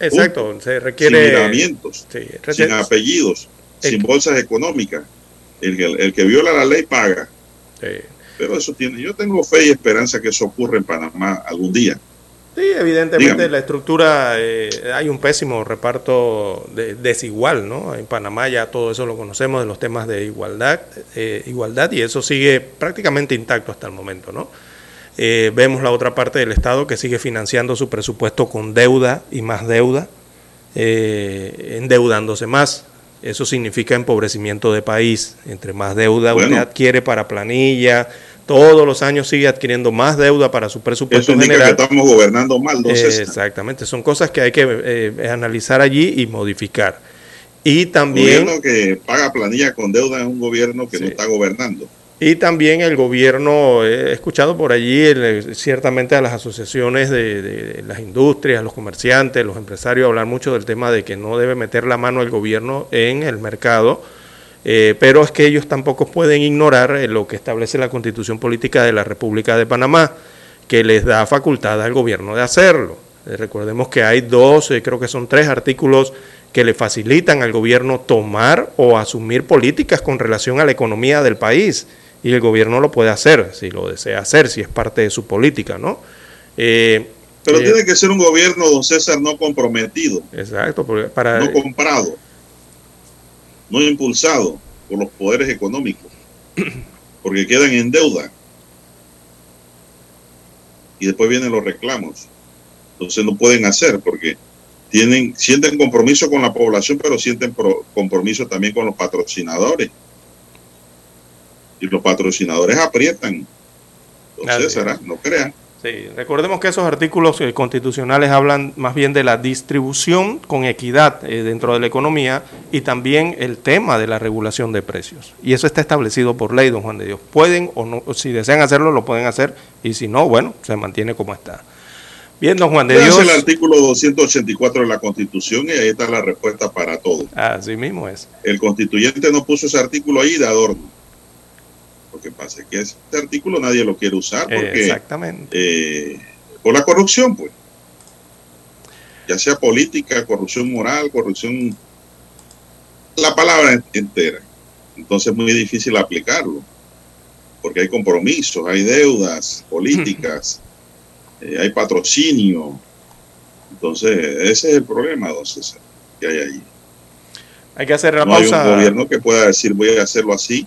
S1: Exacto, se requiere.
S2: Sin miramientos, sin apellidos, sin bolsas económicas. El que, el que viola la ley paga. Pero eso tiene. Yo tengo fe y esperanza que eso ocurra en Panamá algún día.
S1: Sí, evidentemente la estructura, eh, hay un pésimo reparto desigual, ¿no? En Panamá ya todo eso lo conocemos de los temas de igualdad, eh, igualdad y eso sigue prácticamente intacto hasta el momento, ¿no? Eh, vemos la otra parte del Estado que sigue financiando su presupuesto con deuda y más deuda, endeudándose más. Eso significa empobrecimiento de país. Entre más deuda usted adquiere para planilla, todos los años sigue adquiriendo más deuda para su presupuesto
S2: Eso general. que estamos gobernando mal, ¿no?
S1: exactamente, son cosas que hay que eh, analizar allí y modificar. Y también...
S2: El gobierno que paga planilla con deuda es un gobierno que no está gobernando.
S1: Y también el gobierno, he escuchado por allí ciertamente a las asociaciones de, de, las industrias, los comerciantes, los empresarios hablar mucho del tema de que no debe meter la mano el gobierno en el mercado eh, pero es que ellos tampoco pueden ignorar eh, lo que establece la Constitución Política de la República de Panamá, que les da facultad al gobierno de hacerlo. Eh, recordemos que hay dos, creo que son tres artículos que le facilitan al gobierno tomar o asumir políticas con relación a la economía del país. Y el gobierno lo puede hacer, si lo desea hacer, si es parte de su política, ¿no?
S2: Pero tiene que ser un gobierno, don César, no comprometido.
S1: Exacto, para...
S2: No comprado no impulsado por los poderes económicos, porque quedan en deuda. Y después vienen los reclamos. Entonces no pueden hacer porque tienen, sienten compromiso con la población, pero sienten compromiso también con los patrocinadores. Y los patrocinadores aprietan. Entonces, será, no crean.
S1: Sí, recordemos que esos artículos eh, constitucionales hablan más bien de la distribución con equidad eh, dentro de la economía y también el tema de la regulación de precios. Y eso está establecido por ley, don Juan de Dios. Pueden o no, si desean hacerlo, lo pueden hacer y si no, bueno, se mantiene como está. Bien, don Juan de Dios.
S2: el artículo 284 de la Constitución y ahí está la respuesta para todo.
S1: Así mismo es.
S2: El constituyente no puso ese artículo ahí de adorno. Lo que pasa es que este artículo nadie lo quiere usar porque
S1: Exactamente.
S2: Eh, por la corrupción, pues. Ya sea política, corrupción moral, corrupción, la palabra entera. Entonces es muy difícil aplicarlo, porque hay compromisos, hay deudas políticas, eh, hay patrocinio. Entonces ese es el problema, entonces, que hay ahí.
S1: Hay que hacer la
S2: no
S1: pausa.
S2: hay un gobierno que pueda decir voy a hacerlo así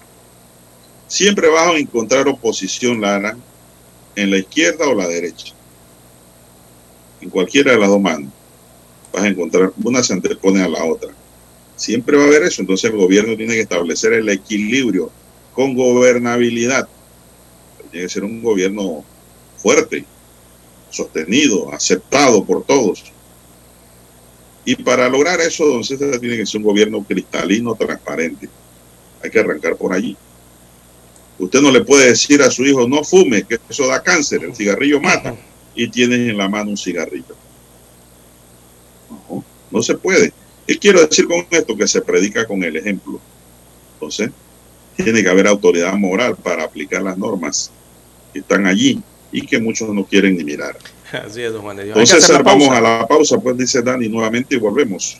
S2: Siempre vas a encontrar oposición, Lara, en la izquierda o la derecha. En cualquiera de las dos manos. Vas a encontrar, una se antepone a la otra. Siempre va a haber eso. Entonces el gobierno tiene que establecer el equilibrio con gobernabilidad. Tiene que ser un gobierno fuerte, sostenido, aceptado por todos. Y para lograr eso, don César, tiene que ser un gobierno cristalino, transparente. Hay que arrancar por allí. Usted no le puede decir a su hijo, no fume, que eso da cáncer, el cigarrillo mata, y tienes en la mano un cigarrillo. No, no se puede. ¿Qué quiero decir con esto? Que se predica con el ejemplo. Entonces, tiene que haber autoridad moral para aplicar las normas que están allí y que muchos no quieren ni mirar.
S1: Así es, don Juan de Dios.
S2: Entonces, vamos a la pausa, pues dice Dani nuevamente y volvemos.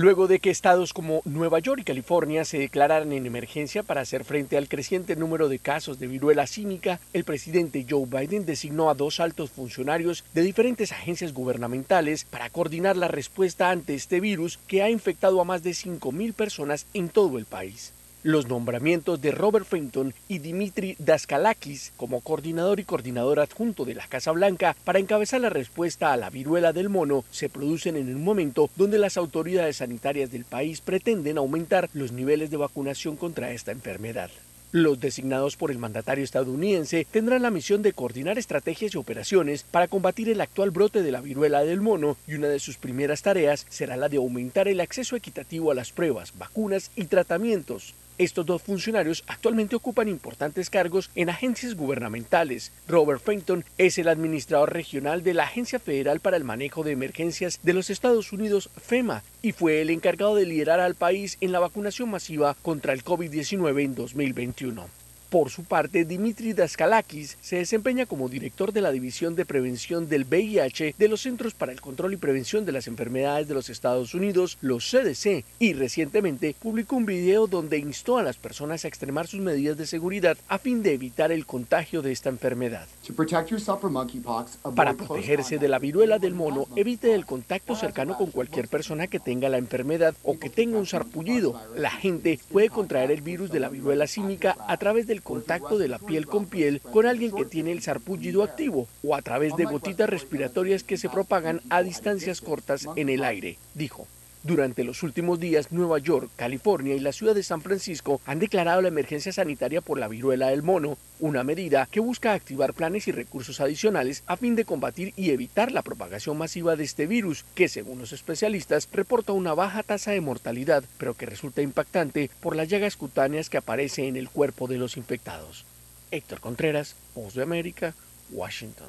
S4: Luego de que estados como Nueva York y California se declararan en emergencia para hacer frente al creciente número de casos de viruela cínica, el presidente Joe Biden designó a dos altos funcionarios de diferentes agencias gubernamentales para coordinar la respuesta ante este virus que ha infectado a más de 5.000 personas en todo el país. Los nombramientos de Robert Fenton y Dimitri Daskalakis como coordinador y coordinador adjunto de la Casa Blanca para encabezar la respuesta a la viruela del mono se producen en un momento donde las autoridades sanitarias del país pretenden aumentar los niveles de vacunación contra esta enfermedad. Los designados por el mandatario estadounidense tendrán la misión de coordinar estrategias y operaciones para combatir el actual brote de la viruela del mono y una de sus primeras tareas será la de aumentar el acceso equitativo a las pruebas, vacunas y tratamientos. Estos dos funcionarios actualmente ocupan importantes cargos en agencias gubernamentales. Robert Fenton es el administrador regional de la Agencia Federal para el Manejo de Emergencias de los Estados Unidos, FEMA, y fue el encargado de liderar al país en la vacunación masiva contra el COVID-19 en 2021. Por su parte, Dimitri Daskalakis se desempeña como director de la División de Prevención del VIH de los Centros para el Control y Prevención de las Enfermedades de los Estados Unidos, los CDC, y recientemente publicó un video donde instó a las personas a extremar sus medidas de seguridad a fin de evitar el contagio de esta enfermedad. Para protegerse de la viruela del mono, evite el contacto cercano con cualquier persona que tenga la enfermedad o que tenga un sarpullido. La gente puede contraer el virus de la viruela símica a través del contacto de la piel con piel con alguien que tiene el sarpullido activo o a través de gotitas respiratorias que se propagan a distancias cortas en el aire, dijo. Durante los últimos días, Nueva York, California y la ciudad de San Francisco han declarado la emergencia sanitaria por la viruela del mono, una medida que busca activar planes y recursos adicionales a fin de combatir y evitar la propagación masiva de este virus, que según los especialistas reporta una baja tasa de mortalidad, pero que resulta impactante por las llagas cutáneas que aparecen en el cuerpo de los infectados. Héctor Contreras, Voz de América, Washington.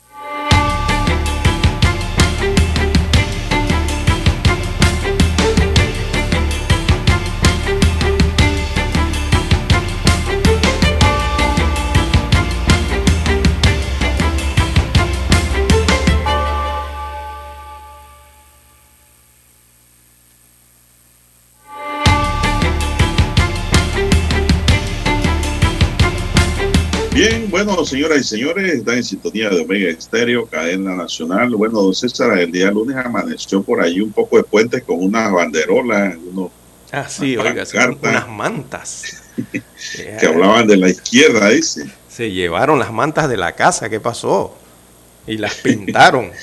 S2: Bueno, señoras y señores, están en sintonía de Omega Estéreo, cadena nacional. Bueno, don César, el día lunes amaneció por ahí un poco de puentes con unas banderolas, unos,
S1: Ah, sí,
S2: unas
S1: oiga, sí,
S2: pancartas
S1: unas mantas.
S2: que hablaban de la izquierda, dice.
S1: Se llevaron las mantas de la casa, ¿qué pasó? Y las pintaron.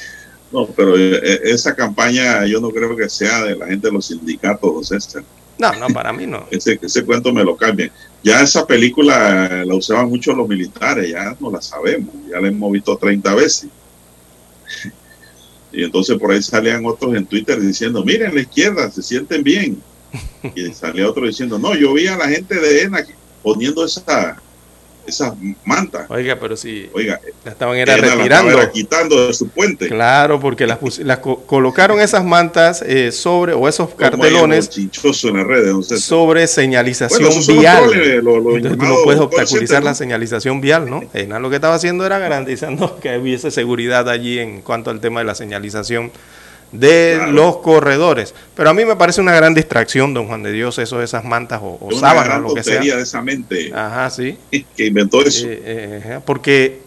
S2: No, pero eh, esa campaña yo no creo que sea de la gente de los sindicatos, don César.
S1: No, no, para mí no.
S2: Ese, ese cuento me lo cambian. Ya esa película la usaban mucho los militares, ya no la sabemos, ya la hemos visto 30 veces. Y entonces por ahí salían otros en Twitter diciendo, miren la izquierda, se sienten bien. Y salía otro diciendo, no, yo vi a la gente de ENA poniendo esa, esas mantas.
S1: Oiga, pero si
S2: Oiga,
S1: la estaban era
S2: la
S1: retirando.
S2: estaba quitando de su puente.
S1: Claro, porque las, las co- colocaron esas mantas eh, sobre, o esos cartelones
S2: chinchoso en las redes, no sé.
S1: sobre señalización
S2: Bueno,
S1: vial.
S2: troles, lo- lo
S1: Entonces tú no puedes obstaculizar la señalización vial, ¿no? Ena lo que estaba haciendo era garantizando que hubiese seguridad allí en cuanto al tema de la señalización de
S2: Claro.
S1: los corredores. Pero a mí me parece una gran distracción, don Juan de Dios, eso, esas mantas o, sábanas, lo que sea.
S2: de esa mente
S1: Ajá, sí.
S2: que inventó eso.
S1: Eh, eh, eh, porque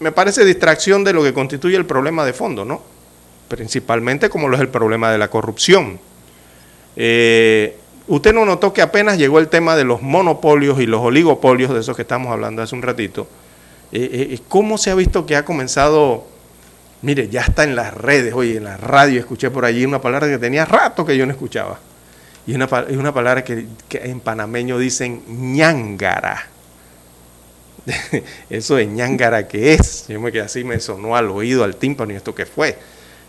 S1: me parece distracción de lo que constituye el problema de fondo, ¿no? Principalmente como lo es el problema de la corrupción. Eh, usted no notó que apenas llegó el tema de los monopolios y los oligopolios, de esos que estamos hablando hace un ratito, ¿cómo se ha visto que ha comenzado, mire, ya está en las redes, oye, en la radio escuché por allí una palabra que tenía rato que yo no escuchaba, y una, y una palabra que, en panameño dicen ñángara. Eso de ñángara que es, yo me quedé así, me sonó al oído, al tímpano, y esto que fue.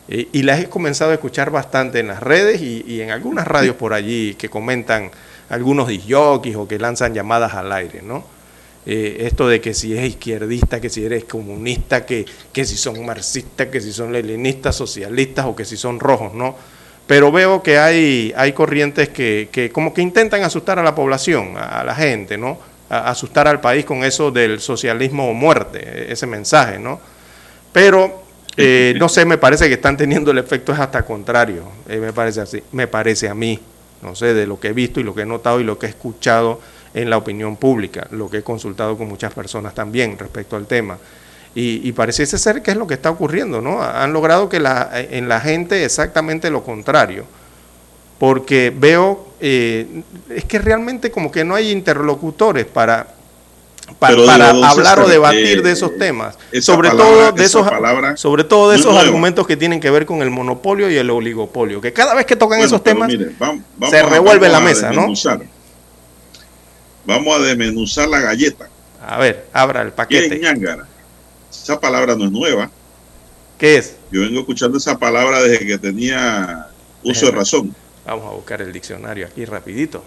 S1: Eh, y las he comenzado a escuchar bastante en las redes y, y en algunas radios por allí que comentan algunos disjockeys o que lanzan llamadas al aire, ¿no? Eh, esto de que si es izquierdista, que si eres comunista, que, que si son marxistas, que si son leninistas, socialistas o que si son rojos, ¿no? Pero veo que hay, hay corrientes que, que como que intentan asustar a la población, a, a la gente, ¿no? A- asustar al país con eso del socialismo o muerte, ese mensaje, ¿no? Pero eh, no sé, me parece que están teniendo el efecto es hasta contrario, eh, me parece así, me parece a mí, no sé, de lo que he visto y lo que he notado y lo que he escuchado en la opinión pública, lo que he consultado con muchas personas también respecto al tema. Y, y pareciese ser que es lo que está ocurriendo, ¿no? Han logrado que la, en la gente exactamente lo contrario, porque veo, eh, es que realmente como que no hay interlocutores para,
S2: Pero,
S1: para hablar o debatir
S2: eh,
S1: de esos temas, sobre
S2: palabra-
S1: todo de esos,
S2: palabra
S1: sobre todo de esos argumentos que tienen que ver con el monopolio y el oligopolio, que cada vez que tocan
S2: Bueno,
S1: esos temas
S2: mire, vam- vamos
S1: se revuelve la mesa, ¿no?
S2: Vamos a desmenuzar la galleta.
S1: A ver, abra el
S2: ¿Qué es
S1: paquete.
S2: ñángara? Esa palabra no es nueva.
S1: ¿Qué es?
S2: Yo vengo escuchando esa palabra desde que tenía uso de razón.
S1: Vamos a buscar el diccionario aquí rapidito.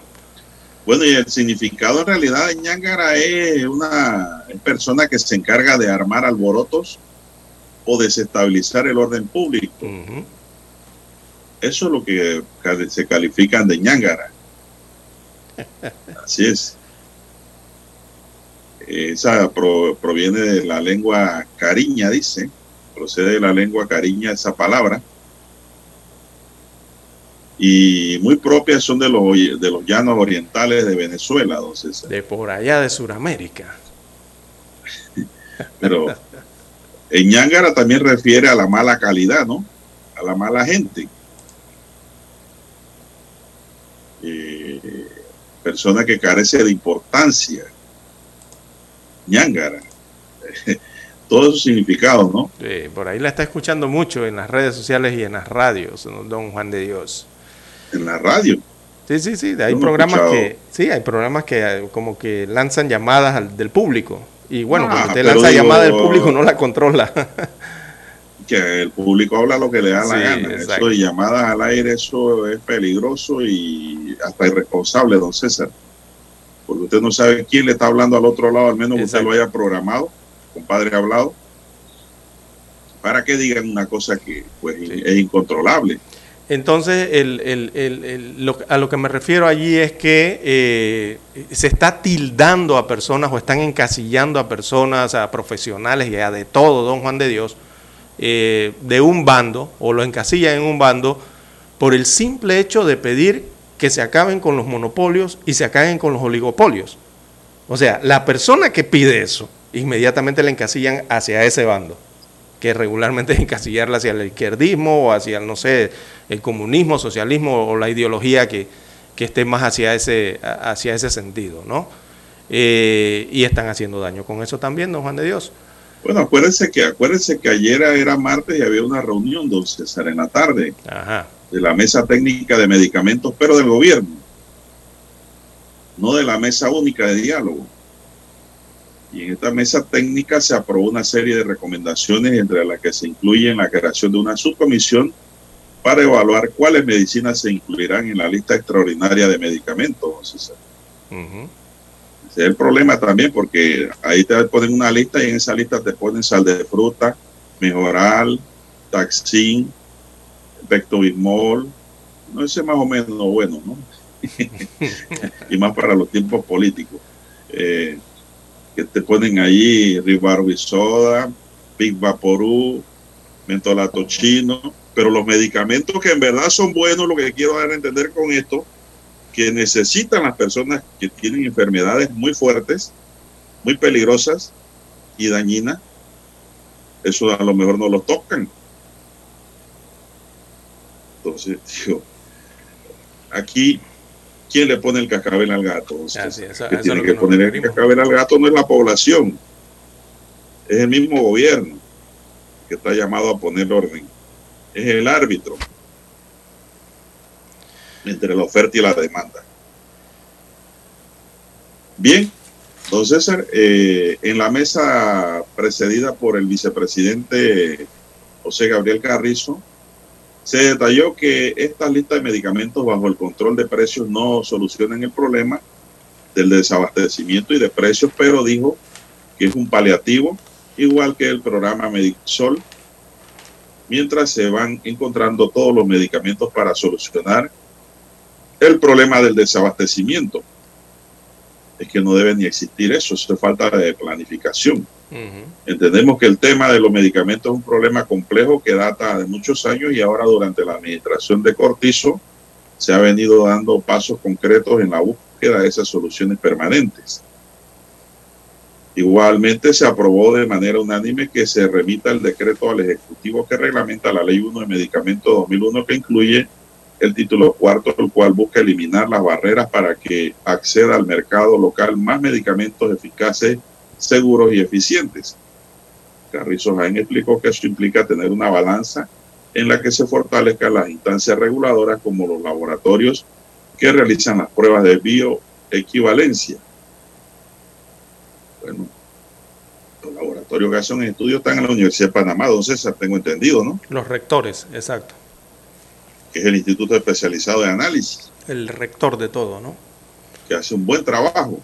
S2: Bueno, y el significado en realidad de ñángara es una persona que se encarga de armar alborotos o desestabilizar el orden público. Eso es lo que se califican de ñángara. Así es. Esa pro- proviene de la lengua cariña, dice. Procede de la lengua cariña esa palabra. Y muy propias son de los, de los llanos orientales de Venezuela.
S1: De por allá de Sudamérica.
S2: Pero en ñángara también refiere a la mala calidad, ¿no? A la mala gente. Eh, persona que carece de importancia. Ñángara. Todos esos significados, ¿no?
S1: Eh, por ahí la está escuchando mucho en las redes sociales y en las radios, don Juan de Dios.
S2: En la radio.
S1: Sí, sí, sí. Hay
S2: no
S1: programas que, sí, hay programas que eh, como que lanzan llamadas al- del público. Y bueno,
S2: Ah,
S1: cuando usted
S2: pero
S1: lanza
S2: digo-
S1: llamada del público no la controla.
S2: Que el público habla lo que le da la
S1: Sí,
S2: gana.
S1: exacto.
S2: Eso de llamadas al aire, eso es peligroso y hasta irresponsable, don César. Porque usted no sabe quién le está hablando al otro lado, al menos que usted lo haya programado, compadre hablado, para que digan una cosa que pues,
S1: Sí.
S2: es incontrolable.
S1: Entonces, el- el- el- el- lo- a lo que me refiero allí es que eh, se está tildando a personas o están encasillando a personas, a profesionales y a de todo, don Juan de Dios, eh, de un bando o lo encasillan en un bando por el simple hecho de pedir que se acaben con los monopolios y se acaben con los oligopolios. O sea, la persona que pide eso, inmediatamente le encasillan hacia ese bando que regularmente es encasillarla hacia el izquierdismo o hacia, no sé, el comunismo, socialismo o la ideología que, que esté más hacia ese, hacia ese sentido, ¿no? Eh, y están haciendo daño con eso también, don Juan de Dios.
S2: Bueno, acuérdense que, acuérdense que ayer era martes y había una reunión, don César, en la tarde,
S1: Ajá.
S2: De la mesa técnica de medicamentos, pero del gobierno, no de la mesa única de diálogo. Y en esta mesa técnica se aprobó una serie de recomendaciones, entre las que se incluyen la creación de una subcomisión para evaluar cuáles medicinas se incluirán en la lista extraordinaria de medicamentos. Ese es el problema también, porque ahí te ponen una lista y en esa lista te ponen sal de fruta, mejoral, taxín, Pectobismol, no ese más o menos bueno, ¿no? y más para los tiempos políticos. Eh, que te ponen ahí ribarbisoda, Big Vaporú, mentolato chino, pero los medicamentos que en verdad son buenos, lo que quiero dar a entender con esto, que necesitan las personas que tienen enfermedades muy fuertes, muy peligrosas y dañinas, eso a lo mejor no lo tocan. Entonces, digo, aquí, ¿quién le pone el cascabel al gato? tiene que, poner el cascabel al gato no es la población, es el mismo gobierno que está llamado a poner orden. Es el árbitro entre la oferta y la demanda. Bien, don César, eh, en la mesa precedida por el vicepresidente José Gabriel Carrizo, se detalló que esta lista de medicamentos bajo el control de precios no solucionan el problema del desabastecimiento y de precios, pero dijo que es un paliativo, igual que el programa Medisol, mientras se van encontrando todos los medicamentos para solucionar el problema del desabastecimiento. Es que no debe ni existir eso, eso es falta de planificación. Entendemos que el tema de los medicamentos es un problema complejo que data de muchos años y ahora durante la administración de Cortizo se ha venido dando pasos concretos en la búsqueda de esas soluciones permanentes. Igualmente se aprobó de manera unánime que se remita el decreto al Ejecutivo que reglamenta la Ley 1 de Medicamentos 2001 que incluye el título cuarto, el cual busca eliminar las barreras para que acceda al mercado local más medicamentos eficaces seguros y eficientes. Carrizo Jaén explicó que eso implica tener una balanza en la que se fortalezcan las instancias reguladoras como los laboratorios que realizan las pruebas de bioequivalencia. Bueno, los laboratorios que hacen estudios están en la Universidad de Panamá, don César, tengo entendido, ¿no?
S1: Los rectores, exacto.
S2: Que es el Instituto Especializado de Análisis.
S1: El rector de todo, ¿no?
S2: Que hace un buen trabajo.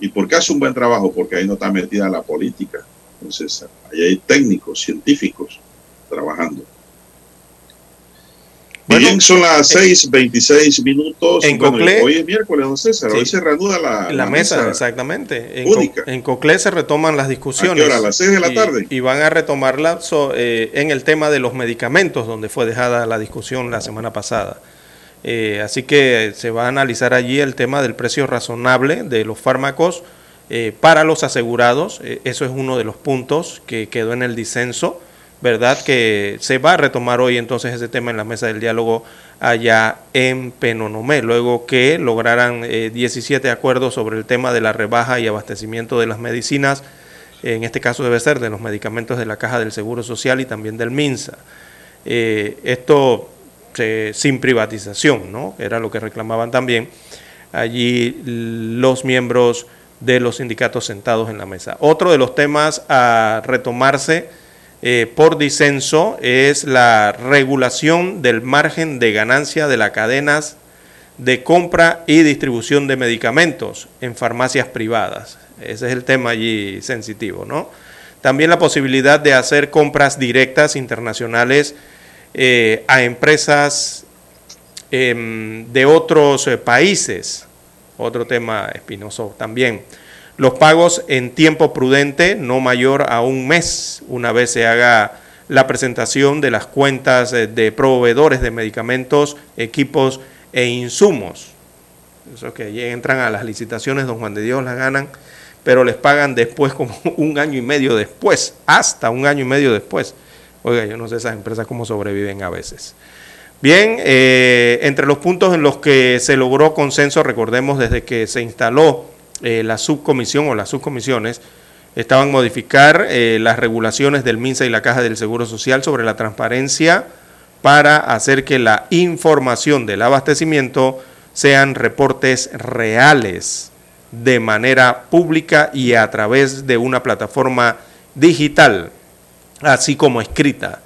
S2: ¿Y por qué hace un buen trabajo? Porque ahí no está metida la política. Entonces, ahí hay técnicos, científicos trabajando. Bien, son las 6:26 eh, minutos.
S1: En
S2: hoy es miércoles, don César. Hoy se reanuda la,
S1: la, mesa, exactamente. En, en COCLE se retoman las discusiones.
S2: ¿A, qué hora? ¿A las 6 de la tarde?
S1: Y van a retomarla eh, en el tema de los medicamentos, donde fue dejada la discusión la semana pasada. Eh, así que se va a analizar allí el tema del precio razonable de los fármacos eh, para los asegurados. Eh, eso es uno de los puntos que quedó en el disenso, ¿verdad? Que se va a retomar hoy entonces ese tema en la mesa del diálogo allá en Penonomé, luego que lograran 17 acuerdos sobre el tema de la rebaja y abastecimiento de las medicinas, en este caso debe ser de los medicamentos de la Caja del Seguro Social y también del MINSA. esto sin privatización, ¿no? Era lo que reclamaban también allí los miembros de los sindicatos sentados en la mesa. Otro de los temas a retomarse eh, por disenso es la regulación del margen de ganancia de las cadenas de compra y distribución de medicamentos en farmacias privadas. Ese es el tema allí sensitivo, ¿no? También la posibilidad de hacer compras directas internacionales eh, a empresas em, de otros eh, países. Otro tema espinoso también. Los pagos en tiempo prudente, no mayor a un mes, una vez se haga la presentación de las cuentas eh, de proveedores de medicamentos, equipos e insumos. Eso que entran a las licitaciones, don Juan de Dios las ganan, pero les pagan después como un año y medio después, hasta un año y medio después. Oiga, yo no sé esas empresas cómo sobreviven a veces. Bien, eh, entre los puntos en los que se logró consenso, recordemos desde que se instaló eh, la subcomisión o las subcomisiones, estaban modificar eh, las regulaciones del MINSA y la Caja del Seguro Social sobre la transparencia para hacer que la información del abastecimiento sean reportes reales de manera pública y a través de una plataforma digital así como escrita,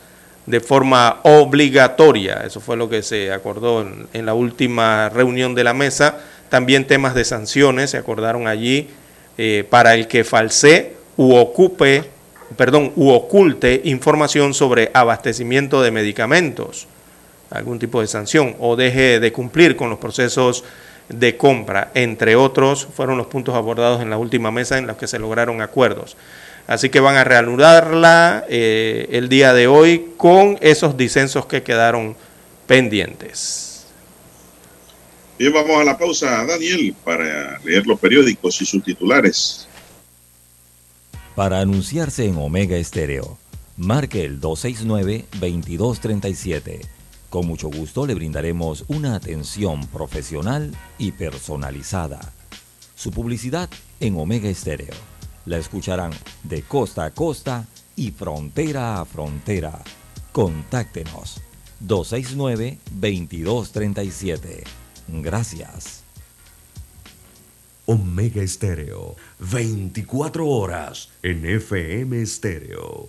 S1: de forma obligatoria. Eso fue lo que se acordó en, la última reunión de la mesa, También temas de sanciones, se acordaron allí, eh, para el que falsee u ocupe, perdón, u oculte información sobre abastecimiento de medicamentos, algún tipo de sanción, o deje de cumplir con los procesos de compra, entre otros, fueron los puntos abordados en la última mesa en los que se lograron acuerdos. Así que van a reanudarla eh, el día de hoy con esos disensos que quedaron pendientes.
S2: Bien, vamos a la pausa, Daniel, para leer los periódicos y sus titulares.
S3: Para anunciarse en Omega Estéreo, marque el 269-2237. Con mucho gusto le brindaremos una atención profesional y personalizada. Su publicidad en Omega Estéreo la escucharán de costa a costa y frontera a frontera. Contáctenos 269-2237. Gracias.
S5: Omega Estéreo, 24 horas en FM Estéreo.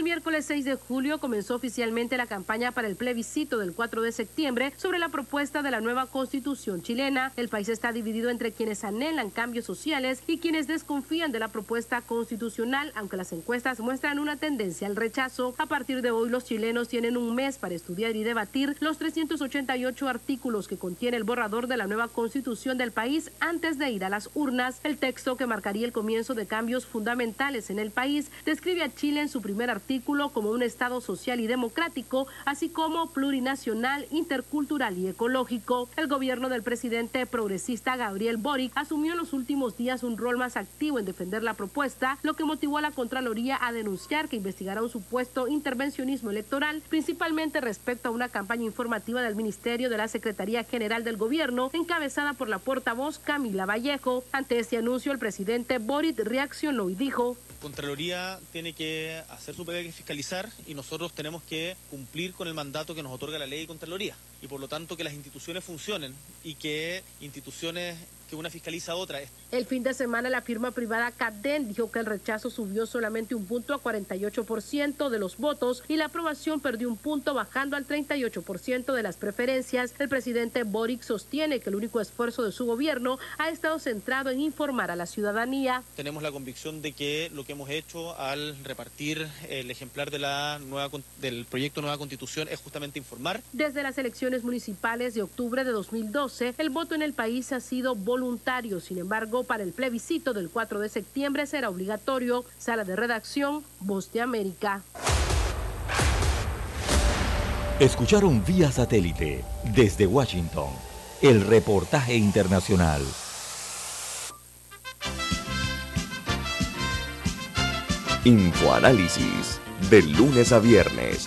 S6: El miércoles 6 de julio comenzó oficialmente la campaña para el plebiscito del 4 de septiembre sobre la propuesta de la nueva constitución chilena. El país está dividido entre quienes anhelan cambios sociales y quienes desconfían de la propuesta constitucional, aunque las encuestas muestran una tendencia al rechazo. A partir de hoy los chilenos tienen un mes para estudiar y debatir los 388 artículos que contiene el borrador de la nueva constitución del país antes de ir a las urnas. El texto que marcaría el comienzo de cambios fundamentales en el país describe a Chile en su primer artículo como un Estado social y democrático, así como plurinacional, intercultural y ecológico. El gobierno del presidente progresista Gabriel Boric asumió en los últimos días un rol más activo en defender la propuesta, lo que motivó a la Contraloría a denunciar que investigará un supuesto intervencionismo electoral, principalmente respecto a una campaña informativa del Ministerio de la Secretaría General del Gobierno, encabezada por la portavoz Camila Vallejo. Ante este anuncio, el presidente Boric reaccionó y dijo,
S7: Contraloría tiene que hacer su pega que fiscalizar y nosotros tenemos que cumplir con el mandato que nos otorga la ley de Contraloría. Y por lo tanto que las instituciones funcionen y que instituciones que una fiscaliza a otra.
S6: El fin de semana la firma privada Cadden dijo que el rechazo subió solamente un punto a 48% de los votos y la aprobación perdió un punto bajando al 38% de las preferencias. El presidente Boric sostiene que el único esfuerzo de su gobierno ha estado centrado en informar a la ciudadanía.
S7: Tenemos la convicción de que lo que hemos hecho al repartir el ejemplar de la nueva, del proyecto Nueva Constitución es justamente informar.
S6: Desde las elecciones municipales de octubre de 2012, el voto en el país ha sido voluntario voluntario. Sin embargo, para el plebiscito del 4 de septiembre será obligatorio. Sala de redacción, Voz de América.
S3: Escucharon vía satélite desde Washington el reportaje internacional.
S5: Infoanálisis, de lunes a viernes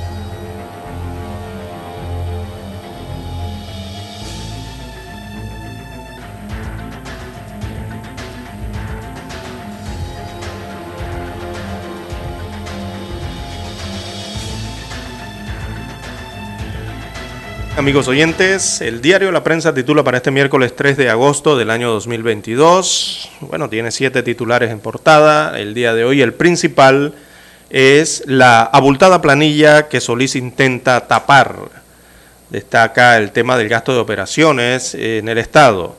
S1: Amigos oyentes, el diario La Prensa titula para este miércoles 3 de agosto del año 2022. Bueno, tiene siete titulares en portada. El día de hoy el principal es la abultada planilla que Solís intenta tapar. Destaca el tema del gasto de operaciones en el Estado.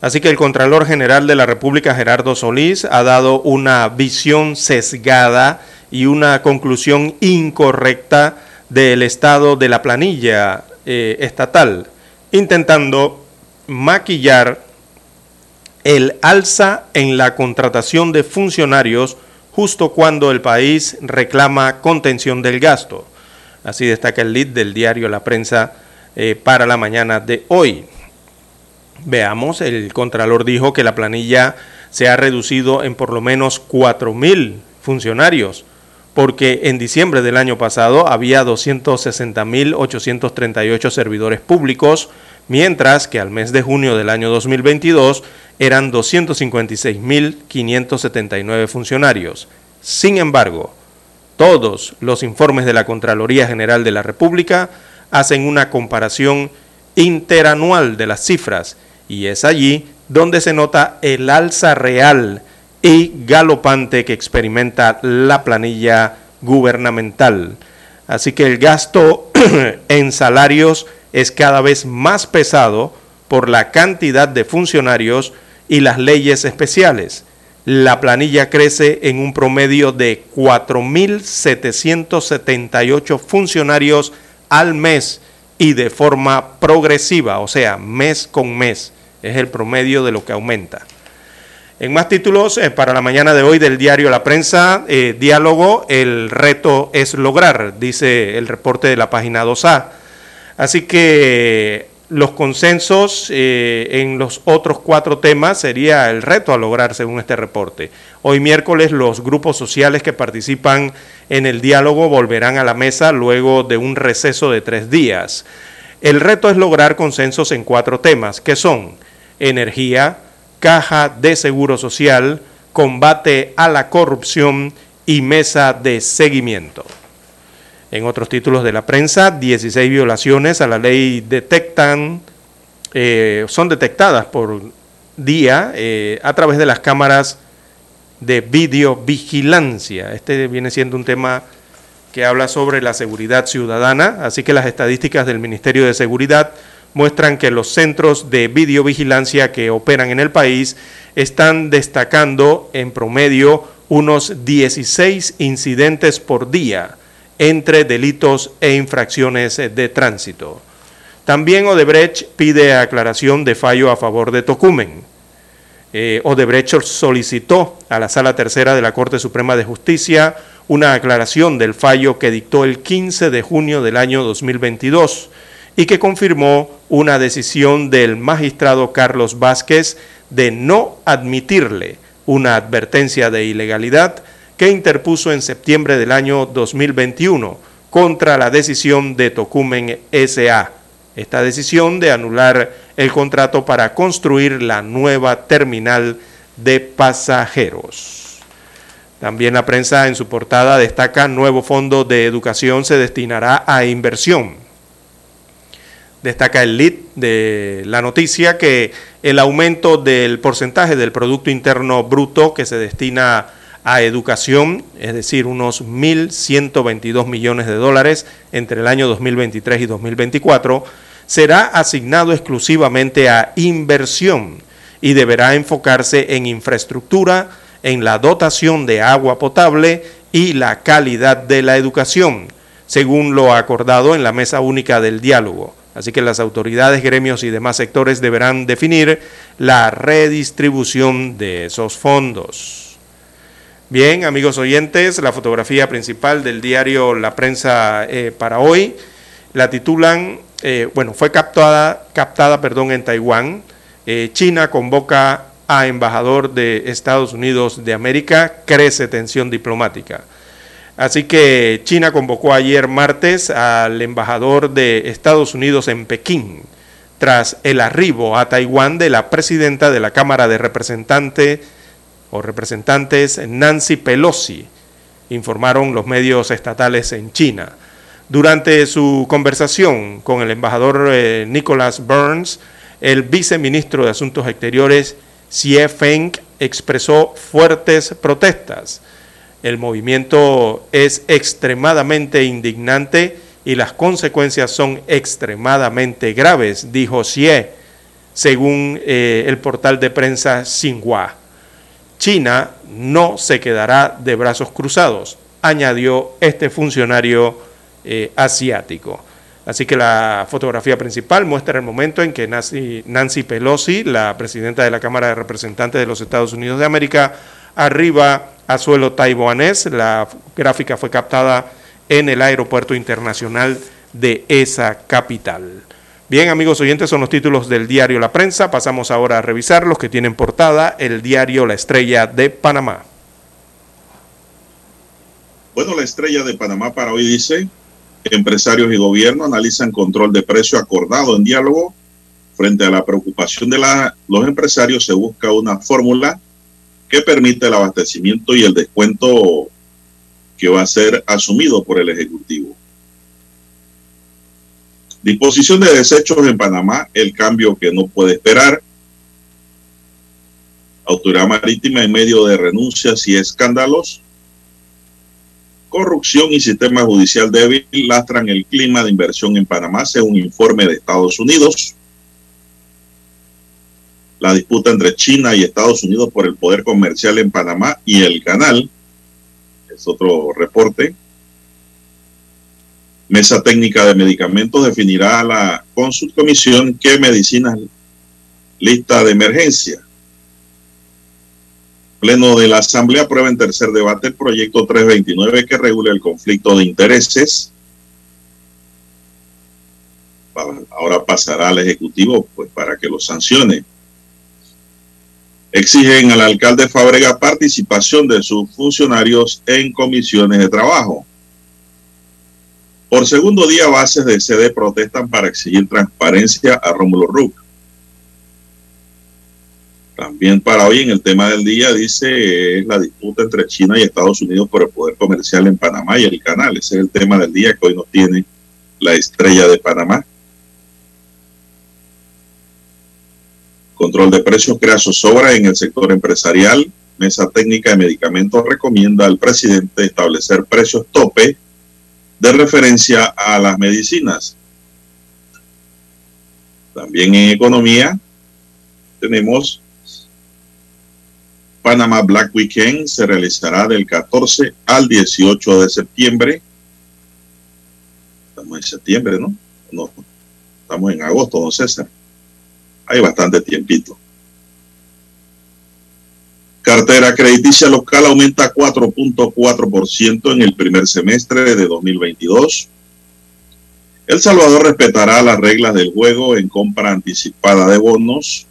S1: Así que el Contralor General de la República, Gerardo Solís, ha dado una visión sesgada y una conclusión incorrecta del estado de la planilla eh, estatal, intentando maquillar el alza en la contratación de funcionarios justo cuando el país reclama contención del gasto. Así destaca el lead del diario La Prensa eh, para la mañana de hoy. Veamos, el Contralor dijo que la planilla se ha reducido en por lo menos 4.000 funcionarios, porque en diciembre del año pasado había 260.838 servidores públicos, mientras que al mes de junio del año 2022 eran 256.579 funcionarios. Sin embargo, todos los informes de la Contraloría General de la República hacen una comparación interanual de las cifras y es allí donde se nota el alza real y galopante que experimenta la planilla gubernamental. Así que el gasto en salarios es cada vez más pesado por la cantidad de funcionarios y las leyes especiales. La planilla crece en un promedio de 4.778 funcionarios al mes y de forma progresiva, o sea, mes con mes es el promedio de lo que aumenta. En más títulos, eh, para la mañana de hoy del diario La Prensa, eh, diálogo, el reto es lograr, dice el reporte de la página 2A. Así que los consensos eh, en los otros cuatro temas sería el reto a lograr según este reporte. Hoy miércoles los grupos sociales que participan en el diálogo volverán a la mesa luego de un receso de tres días. El reto es lograr consensos en cuatro temas, que son energía, caja de seguro social, combate a la corrupción y mesa de seguimiento. En otros títulos de la prensa, 16 violaciones a la ley detectan, eh, son detectadas por día eh, a través de las cámaras de videovigilancia. Este viene siendo un tema que habla sobre la seguridad ciudadana, así que las estadísticas del Ministerio de Seguridad muestran que los centros de videovigilancia que operan en el país están destacando en promedio unos 16 incidentes por día entre delitos e infracciones de tránsito. También Odebrecht pide aclaración de fallo a favor de Tocumen. Eh, Odebrecht solicitó a la Sala Tercera de la Corte Suprema de Justicia una aclaración del fallo que dictó el 15 de junio del año 2022 y que confirmó una decisión del magistrado Carlos Vázquez de no admitirle una advertencia de ilegalidad que interpuso en septiembre del año 2021 contra la decisión de Tocumen SA. Esta decisión de anular el contrato para construir la nueva terminal de pasajeros. También la prensa en su portada destaca nuevo fondo de educación se destinará a inversión destaca el lead de la noticia que el aumento del porcentaje del Producto Interno Bruto que se destina a educación, es decir, unos 1.122 millones de dólares entre el año 2023 y 2024, será asignado exclusivamente a inversión y deberá enfocarse en infraestructura, en la dotación de agua potable y la calidad de la educación, según lo acordado en la mesa única del diálogo. Así que las autoridades, gremios y demás sectores deberán definir la redistribución de esos fondos. Bien, amigos oyentes, la fotografía principal del diario La Prensa eh, para hoy la titulan, eh, bueno, fue captada, captada perdón, en Taiwán. Eh, China convoca a embajador de Estados Unidos de América, crece tensión diplomática. Así que China convocó ayer martes al embajador de Estados Unidos en Pekín tras el arribo a Taiwán de la presidenta de la Cámara de Representantes o representantes Nancy Pelosi, informaron los medios estatales en China. Durante su conversación con el embajador eh, Nicholas Burns, el viceministro de Asuntos Exteriores Xie Feng expresó fuertes protestas el movimiento es extremadamente indignante y las consecuencias son extremadamente graves, dijo Xie. según eh, el portal de prensa Xinhua. China no se quedará de brazos cruzados, añadió este funcionario eh, asiático. Así que la fotografía principal muestra el momento en que Nancy, Pelosi, la presidenta de la Cámara de Representantes de los Estados Unidos de América, arriba a suelo taiwanés. La gráfica fue captada en el aeropuerto internacional de esa capital. Bien, amigos oyentes, son los títulos del diario La Prensa. Pasamos ahora a revisar los que tienen portada el diario La Estrella de Panamá.
S2: Bueno, la Estrella de Panamá para hoy dice, Empresarios y gobierno analizan control de precio acordado en diálogo. Frente a la preocupación de los empresarios se busca una fórmula que permite el abastecimiento y el descuento que va a ser asumido por el Ejecutivo. Disposición de desechos en Panamá, el cambio que no puede esperar. Autoridad marítima en medio de renuncias y escándalos corrupción y sistema judicial débil lastran el clima de inversión en Panamá, según informe de Estados Unidos. La disputa entre China y Estados Unidos por el poder comercial en Panamá y el canal es otro reporte. Mesa técnica de medicamentos definirá la, con qué medicinas lista de emergencia. Pleno de la Asamblea aprueba en tercer debate el proyecto 329 que regula el conflicto de intereses. Ahora pasará al Ejecutivo pues, para que lo sancione. Exigen al alcalde Fabrega participación de sus funcionarios en comisiones de trabajo. Por segundo día, bases de sede protestan para exigir transparencia a Rómulo Ruc. También para hoy en el tema del día dice es la disputa entre China y Estados Unidos por el poder comercial en Panamá y el canal. Ese es el tema del día que hoy nos tiene la estrella de Panamá. Control de precios crea zozobra en el sector empresarial. Mesa técnica de medicamentos recomienda al presidente establecer precios tope de referencia a las medicinas. También en economía tenemos Panama Black Weekend se realizará del 14 al 18 de septiembre. Estamos en septiembre, ¿no? No, estamos en agosto, don César. Hay bastante tiempito. Cartera crediticia local aumenta 4.4% en el primer semestre de 2022. El Salvador respetará las reglas del juego en compra anticipada de bonos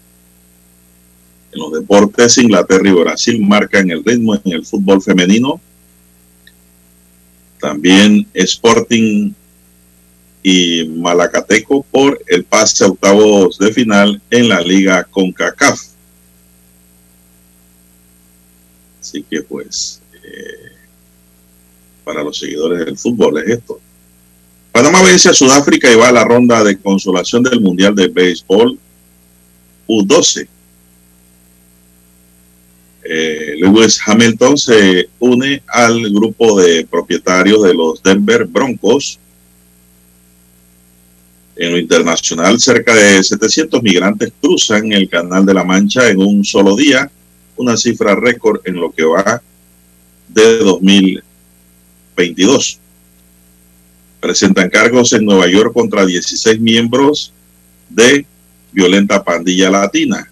S2: en los deportes, Inglaterra y Brasil marcan el ritmo en el fútbol femenino. También Sporting y Malacateco por el pase a octavos de final en la liga CONCACAF. Así que pues, eh, para los seguidores del fútbol es esto. Panamá vence a Sudáfrica y va a la ronda de consolación del Mundial de Béisbol U12 eh, Lewis Hamilton se une al grupo de propietarios de los Denver Broncos. En lo internacional, cerca de 700 migrantes cruzan el Canal de la Mancha en un solo día, una cifra récord en lo que va de 2022. Presentan cargos en Nueva York contra 16 miembros de violenta pandilla latina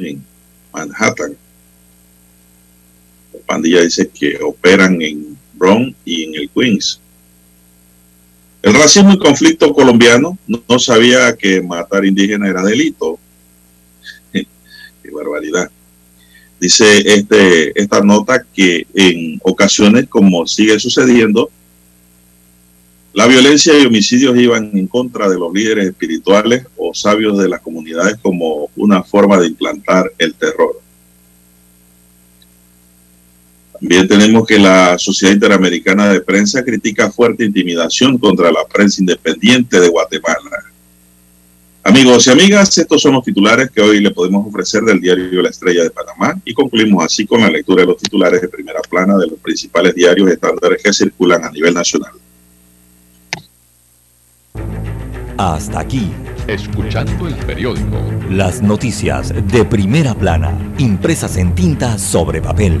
S2: en Manhattan. La pandilla dice que operan en Bronx y en el Queens. El racismo y conflicto colombiano no, sabía que matar indígenas era delito. Qué barbaridad. Dice este, esta nota que en ocasiones, como sigue sucediendo, la violencia y homicidios iban en contra de los líderes espirituales o sabios de las comunidades como una forma de implantar el terror. También tenemos que la Sociedad Interamericana de Prensa critica fuerte intimidación contra la prensa independiente de Guatemala. Amigos y amigas, estos son los titulares que hoy le podemos ofrecer del diario La Estrella de Panamá y concluimos así con la lectura de los titulares de primera plana de los principales diarios estándares que circulan a nivel nacional.
S3: Hasta aquí
S8: Escuchando el periódico.
S3: Las noticias de primera plana, impresas en tinta sobre papel.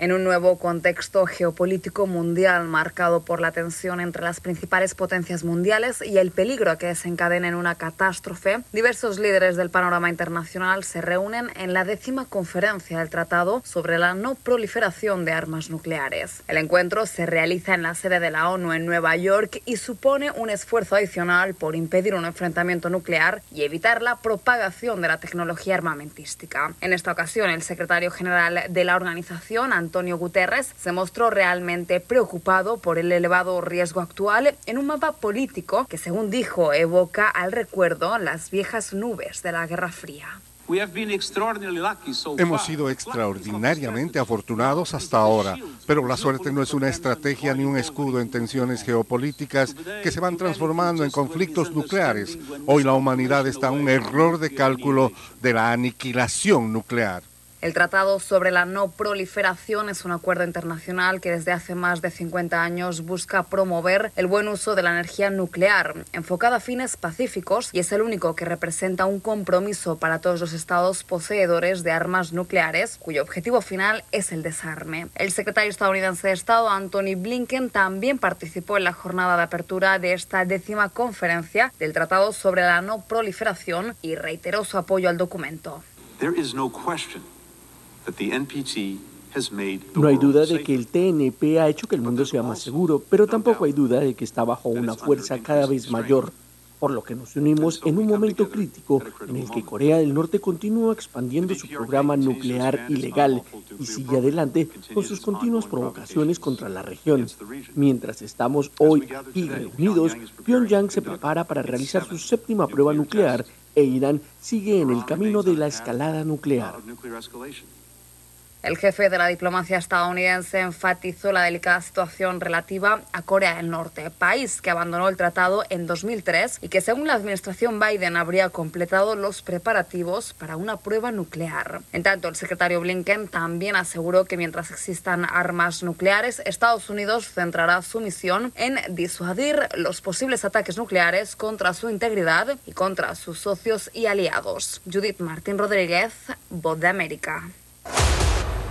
S9: En un nuevo contexto geopolítico mundial marcado por la tensión entre las principales potencias mundiales y el peligro que desencadena en una catástrofe, diversos líderes del panorama internacional se reúnen en la décima conferencia del Tratado sobre la no proliferación de armas nucleares. El encuentro se realiza en la sede de la ONU en Nueva York y supone un esfuerzo adicional por impedir un enfrentamiento nuclear y evitar la propagación de la tecnología armamentística. En esta ocasión, el secretario general de la organización, Antonio Guterres se mostró realmente preocupado por el elevado riesgo actual en un mapa político que, según dijo, evoca al recuerdo las viejas nubes de la Guerra Fría.
S10: Hemos sido extraordinariamente afortunados hasta ahora, pero la suerte no es una estrategia ni un escudo en tensiones geopolíticas que se van transformando en conflictos nucleares. Hoy la humanidad está en un error de cálculo de la aniquilación nuclear.
S9: El Tratado sobre la No Proliferación es un acuerdo internacional que desde hace más de 50 años busca promover el buen uso de la energía nuclear, enfocada a fines pacíficos, y es el único que representa un compromiso para todos los estados poseedores de armas nucleares, cuyo objetivo final es el desarme. El secretario estadounidense de Estado, Anthony Blinken, también participó en la jornada de apertura de esta décima conferencia del Tratado sobre la No Proliferación y reiteró su apoyo al documento.
S4: No hay duda de que el TNP ha hecho que el mundo sea más seguro, pero tampoco hay duda de que está bajo una fuerza cada vez mayor, por lo que nos unimos en un momento crítico en el que Corea del Norte continúa expandiendo su programa nuclear ilegal y sigue adelante con sus continuas provocaciones contra la región. Mientras estamos hoy aquí reunidos, Pyongyang se prepara para realizar su séptima prueba nuclear e Irán sigue en el camino de la escalada nuclear.
S9: El jefe de la diplomacia estadounidense enfatizó la delicada situación relativa a Corea del Norte, país que abandonó el tratado en 2003 y que según la administración Biden habría completado los preparativos para una prueba nuclear. En tanto, el secretario Blinken también aseguró que mientras existan armas nucleares, Estados Unidos centrará su misión en disuadir los posibles ataques nucleares contra su integridad y contra sus socios y aliados. Judith Martín Rodríguez, Voz de América.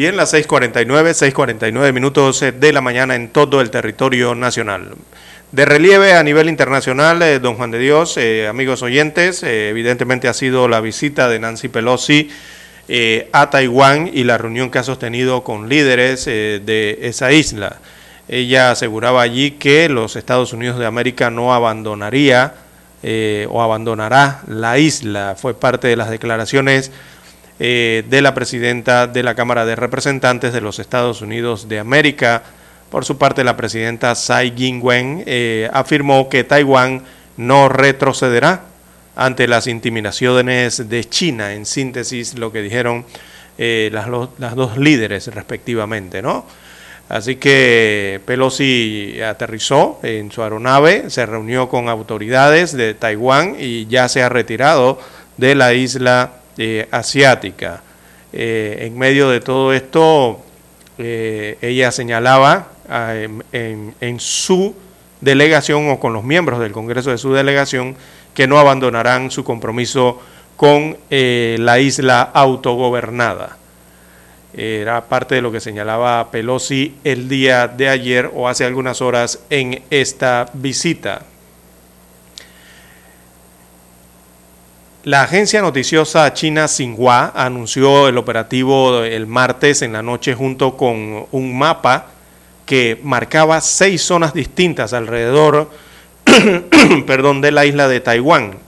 S1: Bien, las 6.49, 6.49 minutos eh, de la mañana en todo el territorio nacional. De relieve a nivel internacional, eh, don Juan de Dios, eh, amigos oyentes, evidentemente ha sido la visita de Nancy Pelosi a Taiwán y la reunión que ha sostenido con líderes de esa isla. Ella aseguraba allí que los Estados Unidos de América no abandonaría o abandonará la isla. Fue parte de las declaraciones eh, de la presidenta de la Cámara de Representantes de los Estados Unidos de América. Por su parte, la presidenta Tsai Ing-wen eh, afirmó que Taiwán no retrocederá ante las intimidaciones de China, en síntesis lo que dijeron eh, las, las, dos líderes respectivamente, ¿no? Así que Pelosi aterrizó en su aeronave, se reunió con autoridades de Taiwán y ya se ha retirado de la isla eh, asiática. Eh, en medio de todo esto, eh, ella señalaba ah, en, su delegación o con los miembros del Congreso de su delegación que no abandonarán su compromiso con la isla autogobernada. Era parte de lo que señalaba Pelosi el día de ayer o hace algunas horas en esta visita. La agencia noticiosa china Xinhua anunció el operativo el martes en la noche junto con un mapa que marcaba seis zonas distintas alrededor perdón, de la isla de Taiwán.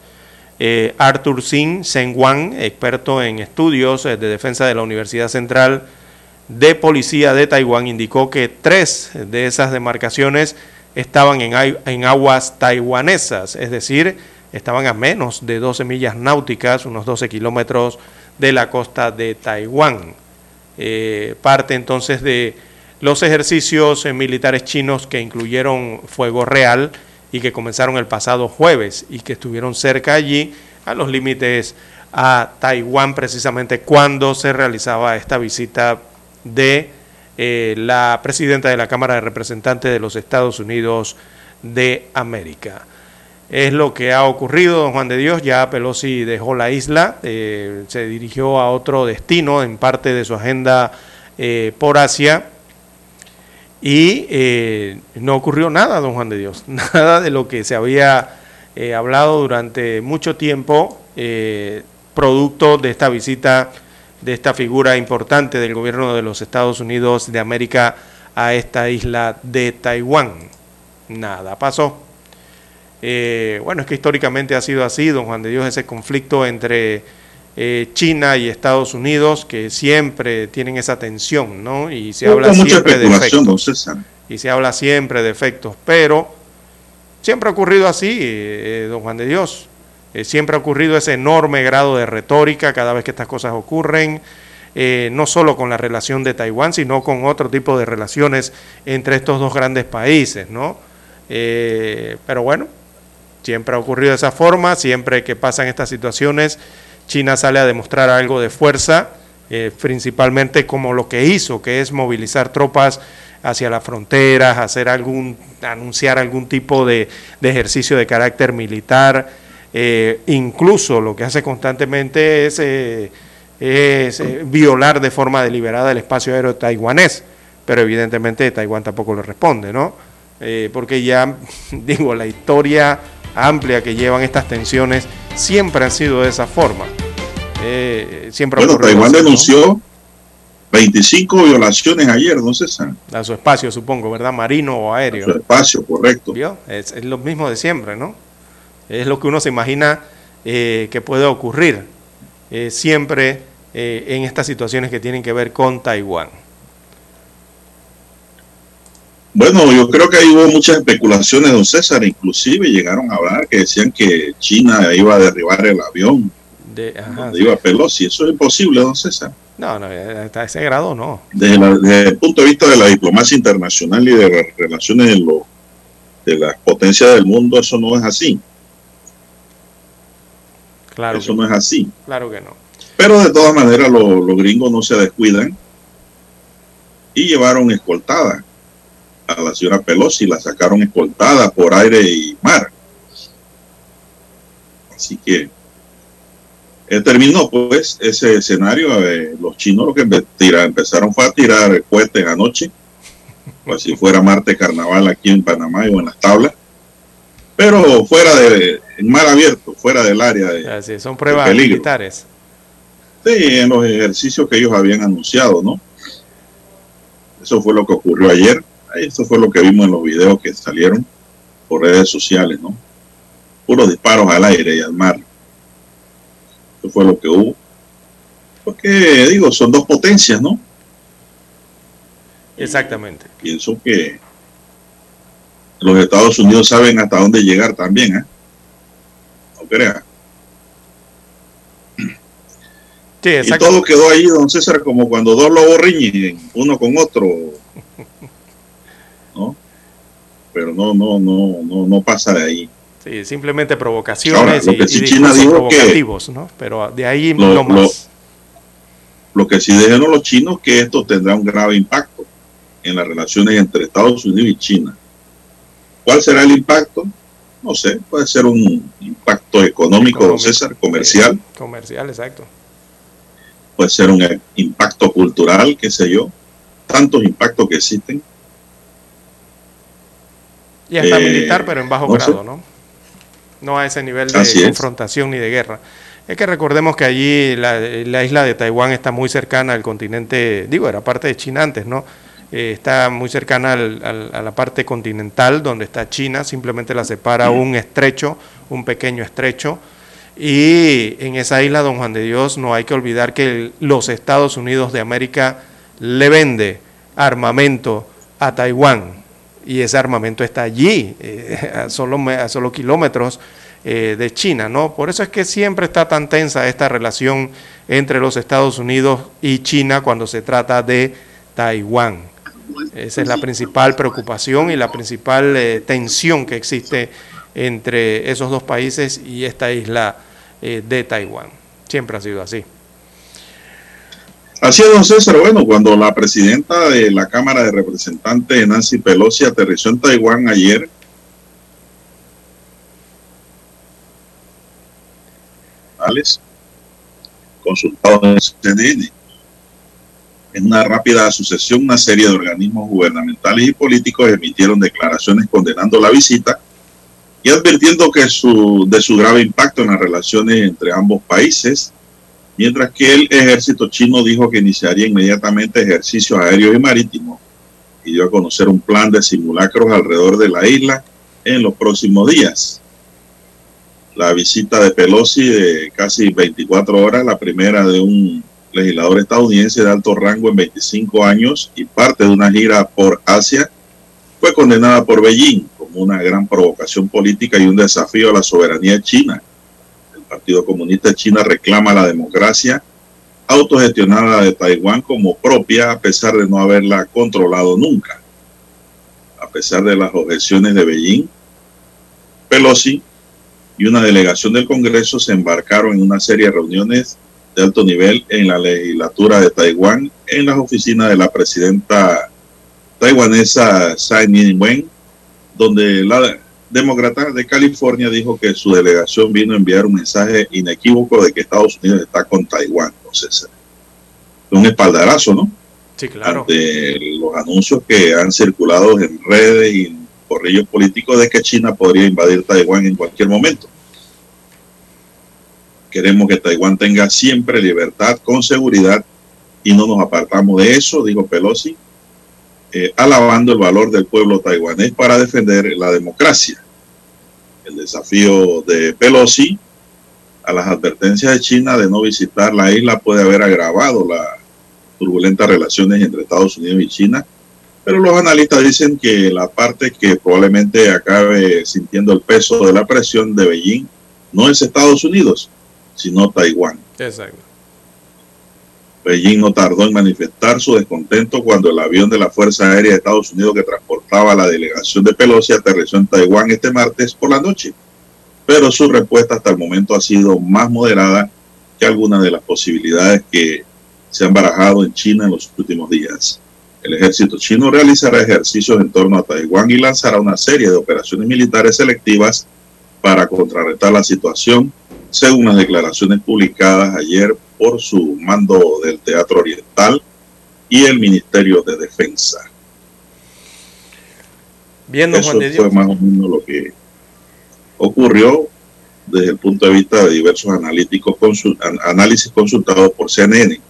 S1: Eh, Arthur Singh Wang, experto en estudios eh, de defensa de la Universidad Central de Policía de Taiwán, indicó que tres de esas demarcaciones estaban en aguas taiwanesas, es decir, estaban a menos de 12 millas náuticas, unos 12 kilómetros de la costa de Taiwán. Eh, parte entonces de los ejercicios eh, militares chinos que incluyeron fuego real y que comenzaron el pasado jueves y que estuvieron cerca allí a los límites a Taiwán precisamente cuando se realizaba esta visita de eh, la presidenta de la Cámara de Representantes de los Estados Unidos de América es lo que ha ocurrido, don Juan de Dios. Ya Pelosi dejó la isla, eh, se dirigió a otro destino en parte de su agenda eh, por Asia. Y eh, no ocurrió nada, don Juan de Dios, nada de lo que se había hablado durante mucho tiempo, producto de esta visita de esta figura importante del gobierno de los Estados Unidos de América a esta isla de Taiwán. Nada pasó. Eh, bueno, es que históricamente ha sido así, don Juan de Dios, ese conflicto entre eh, China y Estados Unidos, que siempre tienen esa tensión, ¿no? Y se habla siempre de efectos. Y se habla siempre de efectos, pero siempre ha ocurrido así, eh, don Juan de Dios. siempre ha ocurrido ese enorme grado de retórica cada vez que estas cosas ocurren. no solo con la relación de Taiwán, sino con otro tipo de relaciones entre estos dos grandes países, ¿no? pero bueno, Siempre ha ocurrido de esa forma, siempre que pasan estas situaciones, China sale a demostrar algo de fuerza, eh, principalmente como lo que hizo, que es movilizar tropas hacia las fronteras, hacer algún, anunciar algún tipo de, ejercicio de carácter militar, eh, incluso lo que hace constantemente es, eh, es violar de forma deliberada el espacio aéreo taiwanés, pero evidentemente Taiwán tampoco le responde, ¿no? porque ya, digo, la historia amplia que llevan estas tensiones siempre han sido de esa forma. Eh, siempre
S2: bueno, Taiwán
S1: así, ¿no?
S2: denunció 25 violaciones ayer, no César.
S1: A su espacio, supongo, ¿verdad? Marino o aéreo.
S2: Su espacio, correcto.
S1: ¿Vio? Es, es lo mismo de siempre, ¿no? Es lo que uno se imagina eh, que puede ocurrir eh, siempre eh, en estas situaciones que tienen que ver con Taiwán.
S2: Bueno, yo creo que ahí hubo muchas especulaciones, don César, inclusive llegaron a hablar que decían que China iba a derribar el avión
S1: De, ajá,
S2: donde iba Pelosi. Eso es imposible, don César.
S1: no, no, hasta ese grado no.
S2: Desde, la- desde el punto de vista de la diplomacia internacional y de las relaciones de, lo- de las potencias del mundo, eso no es así.
S1: Claro,
S2: eso no es así.
S1: claro que no.
S2: Pero de todas maneras lo- los gringos no se descuidan y llevaron escoltada a la señora Pelosi, la sacaron escoltada por aire y mar. Así que eh, terminó pues ese escenario. eh, los chinos lo que tira- empezaron fue a tirar cohetes anoche, como si fuera Marte Carnaval aquí en Panamá o en las tablas. Pero fuera de, en mar abierto, fuera del área de,
S1: Así, son pruebas
S2: peligro.
S1: militares.
S2: Sí, en los ejercicios que ellos habían anunciado, ¿no? Eso fue lo que ocurrió ayer. Eso fue lo que vimos en los videos que salieron por redes sociales, ¿no? Puros disparos al aire y al mar. Eso fue lo que hubo. Porque, digo, son dos potencias, ¿no?
S1: Exactamente.
S2: Pienso que los Estados Unidos saben hasta dónde llegar también, ¿eh? No crea.
S1: Sí,
S2: Y todo quedó ahí, don César, como cuando dos lobos riñen, uno con otro. Pero no, no, no, no, no pasa de ahí.
S1: Sí, simplemente provocaciones
S2: Ahora, lo
S1: y,
S2: que sí
S1: y
S2: China que-
S1: ¿no? Pero de ahí
S2: Lo-
S1: no más.
S2: Lo que sí dijeron los chinos que esto tendrá un grave impacto en las relaciones entre Estados Unidos y China. ¿Cuál será el impacto? No sé, puede ser un impacto económico, César, comercial,
S1: Comercial, exacto.
S2: puede ser un eh, impacto cultural, qué sé yo, tantos impactos que existen.
S1: Y hasta
S2: Eh,
S1: militar, pero en bajo
S2: no sé.
S1: grado, ¿no? No a ese nivel de
S2: Así es.
S1: confrontación ni de guerra. Es que recordemos que allí la, la isla de Taiwán está muy cercana al continente, digo, era parte de China antes, ¿no? Eh, está muy cercana al- al- a la parte continental donde está China, simplemente la separa un estrecho, un pequeño estrecho. Y en esa isla, don Juan de Dios, no hay que olvidar que el- los Estados Unidos de América le vende armamento a Taiwán y ese armamento está allí, eh, a, solo, a solo kilómetros eh, de China, ¿no? Por eso es que siempre está tan tensa esta relación entre los Estados Unidos y China cuando se trata de Taiwán. Esa es la principal preocupación y la principal eh, tensión que existe entre esos dos países y esta isla de Taiwán. Siempre ha sido así.
S2: Así es, don César. Bueno, cuando la presidenta de la Cámara de Representantes, Nancy Pelosi, aterrizó en Taiwán ayer, Alex, consultado en CNN, en una rápida sucesión, una serie de organismos gubernamentales y políticos emitieron declaraciones condenando la visita y advirtiendo que su, de su grave impacto en las relaciones entre ambos países mientras que el ejército chino dijo que iniciaría inmediatamente ejercicios aéreos y marítimos y dio a conocer un plan de simulacros alrededor de la isla en los próximos días. La visita de Pelosi de casi 24 horas, la primera de un legislador estadounidense de alto rango en 25 años y parte de una gira por Asia, fue condenada por Beijing como una gran provocación política y un desafío a la soberanía china. Partido Comunista China reclama la democracia autogestionada de Taiwán como propia a pesar de no haberla controlado nunca. A pesar de las objeciones de Beijing, Pelosi y una delegación del Congreso se embarcaron en una serie de reuniones de alto nivel en la legislatura de Taiwán en las oficinas de la presidenta taiwanesa Tsai Ing-wen, donde la demócrata de California dijo que su delegación vino a enviar un mensaje inequívoco de que Estados Unidos está con Taiwán. Entonces, un espaldarazo, ¿no?
S1: Sí, claro.
S2: Ante los anuncios que han circulado en redes y en corrillos políticos de que China podría invadir Taiwán en cualquier momento. Queremos que Taiwán tenga siempre libertad con seguridad y no nos apartamos de eso, dijo Pelosi, eh, alabando el valor del pueblo taiwanés para defender la democracia. El desafío de Pelosi a las advertencias de China de no visitar la isla puede haber agravado las turbulentas relaciones entre Estados Unidos y China, pero los analistas dicen que la parte que probablemente acabe sintiendo el peso de la presión de Beijing no es Estados Unidos, sino Taiwán.
S1: Exacto.
S2: Beijing no tardó en manifestar su descontento cuando el avión de la Fuerza Aérea de Estados Unidos que transportaba a la delegación de Pelosi aterrizó en Taiwán este martes por la noche. Pero su respuesta hasta el momento ha sido más moderada que algunas de las posibilidades que se han barajado en China en los últimos días. El ejército chino realizará ejercicios en torno a Taiwán y lanzará una serie de operaciones militares selectivas para contrarrestar la situación, según las declaraciones publicadas ayer por su mando del Teatro Oriental y el Ministerio de Defensa.
S1: Bien,
S2: Eso fue más o menos lo que ocurrió desde el punto de vista de diversos analíticos análisis consultados por CNN.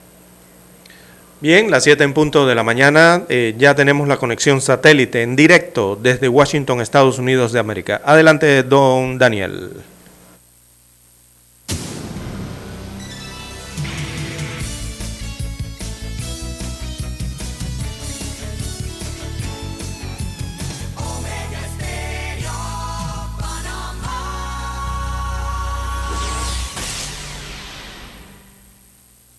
S1: Bien, las 7 en punto de la mañana, eh, ya tenemos la conexión satélite en directo desde Washington, Estados Unidos de América. Adelante, don Daniel.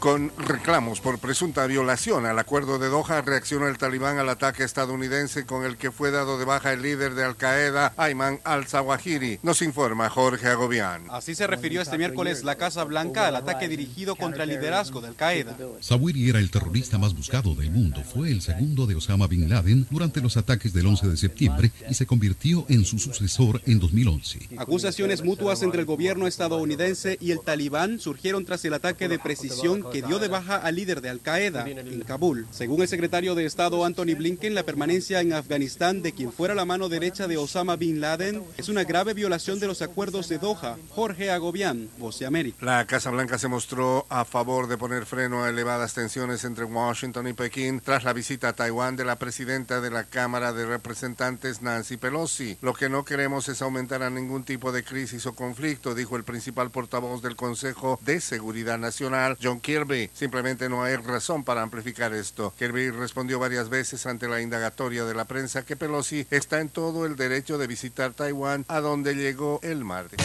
S10: Con reclamos por presunta violación al acuerdo de Doha, reaccionó el talibán al ataque estadounidense con el que fue dado de baja el líder de Al Qaeda, Ayman al-Zawahiri. Nos informa Jorge Agobián.
S11: Así se refirió este miércoles la Casa Blanca al ataque dirigido contra el liderazgo de Al Qaeda.
S12: Zawahiri era el terrorista más buscado del mundo. Fue el segundo de Osama Bin Laden durante los ataques del 11 de septiembre y se convirtió en su sucesor en 2011.
S11: Acusaciones mutuas entre el gobierno estadounidense y el talibán surgieron tras el ataque de precisión que dio de baja al líder de Al Qaeda en Kabul. Según el secretario de Estado Anthony Blinken, la permanencia en Afganistán de quien fuera la mano derecha de Osama Bin Laden es una grave violación de los acuerdos de Doha. Jorge Agobián, Voce América.
S10: La Casa Blanca se mostró a favor de poner freno a elevadas tensiones entre Washington y Pekín tras la visita a Taiwán de la presidenta de la Cámara de Representantes, Nancy Pelosi. Lo que no queremos es aumentar a ningún tipo de crisis o conflicto, dijo el principal portavoz del Consejo de Seguridad Nacional, John Kirby Kirby. Simplemente no hay razón para amplificar esto. Kirby respondió varias veces ante la indagatoria de la prensa que Pelosi está en todo el derecho de visitar Taiwán, a donde llegó el martes.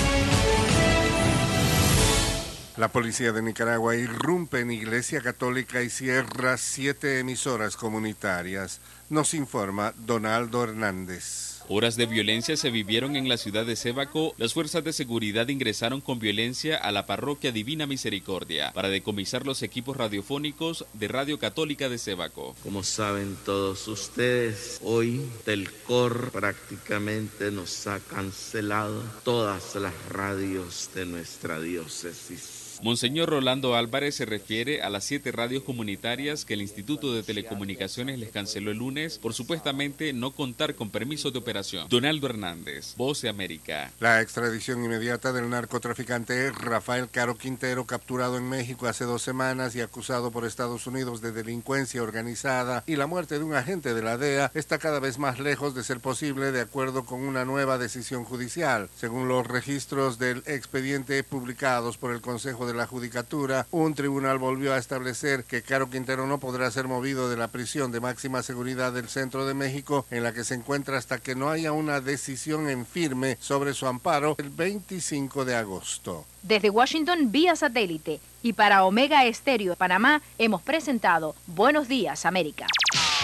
S10: La policía de Nicaragua irrumpe en Iglesia Católica y cierra siete emisoras comunitarias. Nos informa Donaldo Hernández.
S13: Horas de violencia se vivieron en la ciudad de Sébaco. Las fuerzas de seguridad ingresaron con violencia a la parroquia Divina Misericordia para decomisar los equipos radiofónicos de Radio Católica de Sébaco.
S14: Como saben todos ustedes, hoy Telcor prácticamente nos ha cancelado todas las radios de nuestra diócesis.
S13: Monseñor Rolando Álvarez se refiere a las siete radios comunitarias que el Instituto de Telecomunicaciones les canceló el lunes por supuestamente no contar con permiso de operación. Donaldo Hernández, Voz de América.
S10: La extradición inmediata del narcotraficante Rafael Caro Quintero, capturado en México hace dos semanas y acusado por Estados Unidos de delincuencia organizada y la muerte de un agente de la DEA, está cada vez más lejos de ser posible de acuerdo con una nueva decisión judicial. Según los registros del expediente publicados por el Consejo de la Judicatura, un tribunal volvió a establecer que Caro Quintero no podrá ser movido de la prisión de máxima seguridad del centro de México, en la que se encuentra hasta que no haya una decisión en firme sobre su amparo el 25 de agosto.
S15: Desde Washington vía satélite y para Omega Estéreo de Panamá hemos presentado Buenos Días América.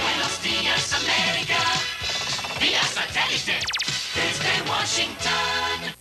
S16: Buenos días América, vía satélite desde Washington.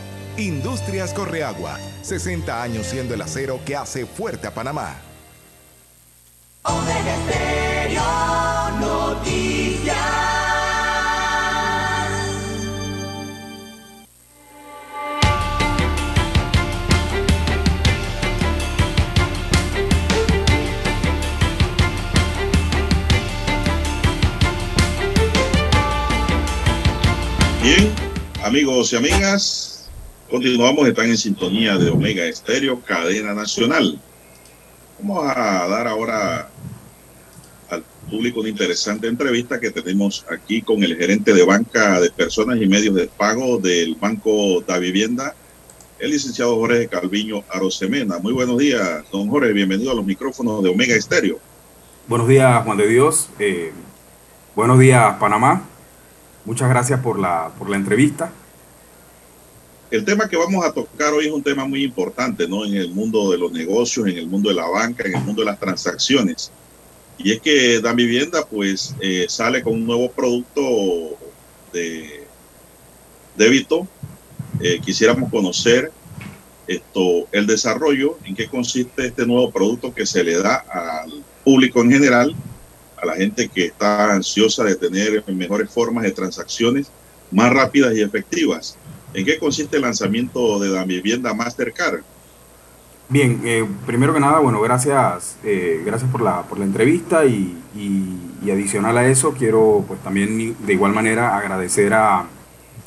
S17: Industrias Correagua, 60 años siendo el acero que hace fuerte a Panamá.
S2: Bien, amigos y amigas, continuamos, están en sintonía de Omega Estéreo, cadena nacional. Vamos a dar ahora al público una interesante entrevista que tenemos aquí con el gerente de banca de personas y medios de pago del Banco da Vivienda, el licenciado Jorge Calviño Arosemena. Muy buenos días, don Jorge, bienvenido a los micrófonos de Omega Estéreo.
S18: Buenos días, Juan de Dios. Eh, buenos días, Panamá. Muchas gracias por la, por la entrevista.
S2: El tema que vamos a tocar hoy es un tema muy importante, ¿no? En el mundo de los negocios, en el mundo de la banca, en el mundo de las transacciones. Y es que Dan Vivienda, pues, eh, sale con un nuevo producto de débito. Eh, quisiéramos conocer esto, el desarrollo, en qué consiste este nuevo producto que se le da al público en general, a la gente que está ansiosa de tener mejores formas de transacciones más rápidas y efectivas. ¿En qué consiste el lanzamiento de la vivienda Mastercard?
S18: Bien, eh, primero que nada, bueno, gracias, eh, gracias por la, por la entrevista y, y- adicional a eso, quiero pues también de igual manera agradecer a,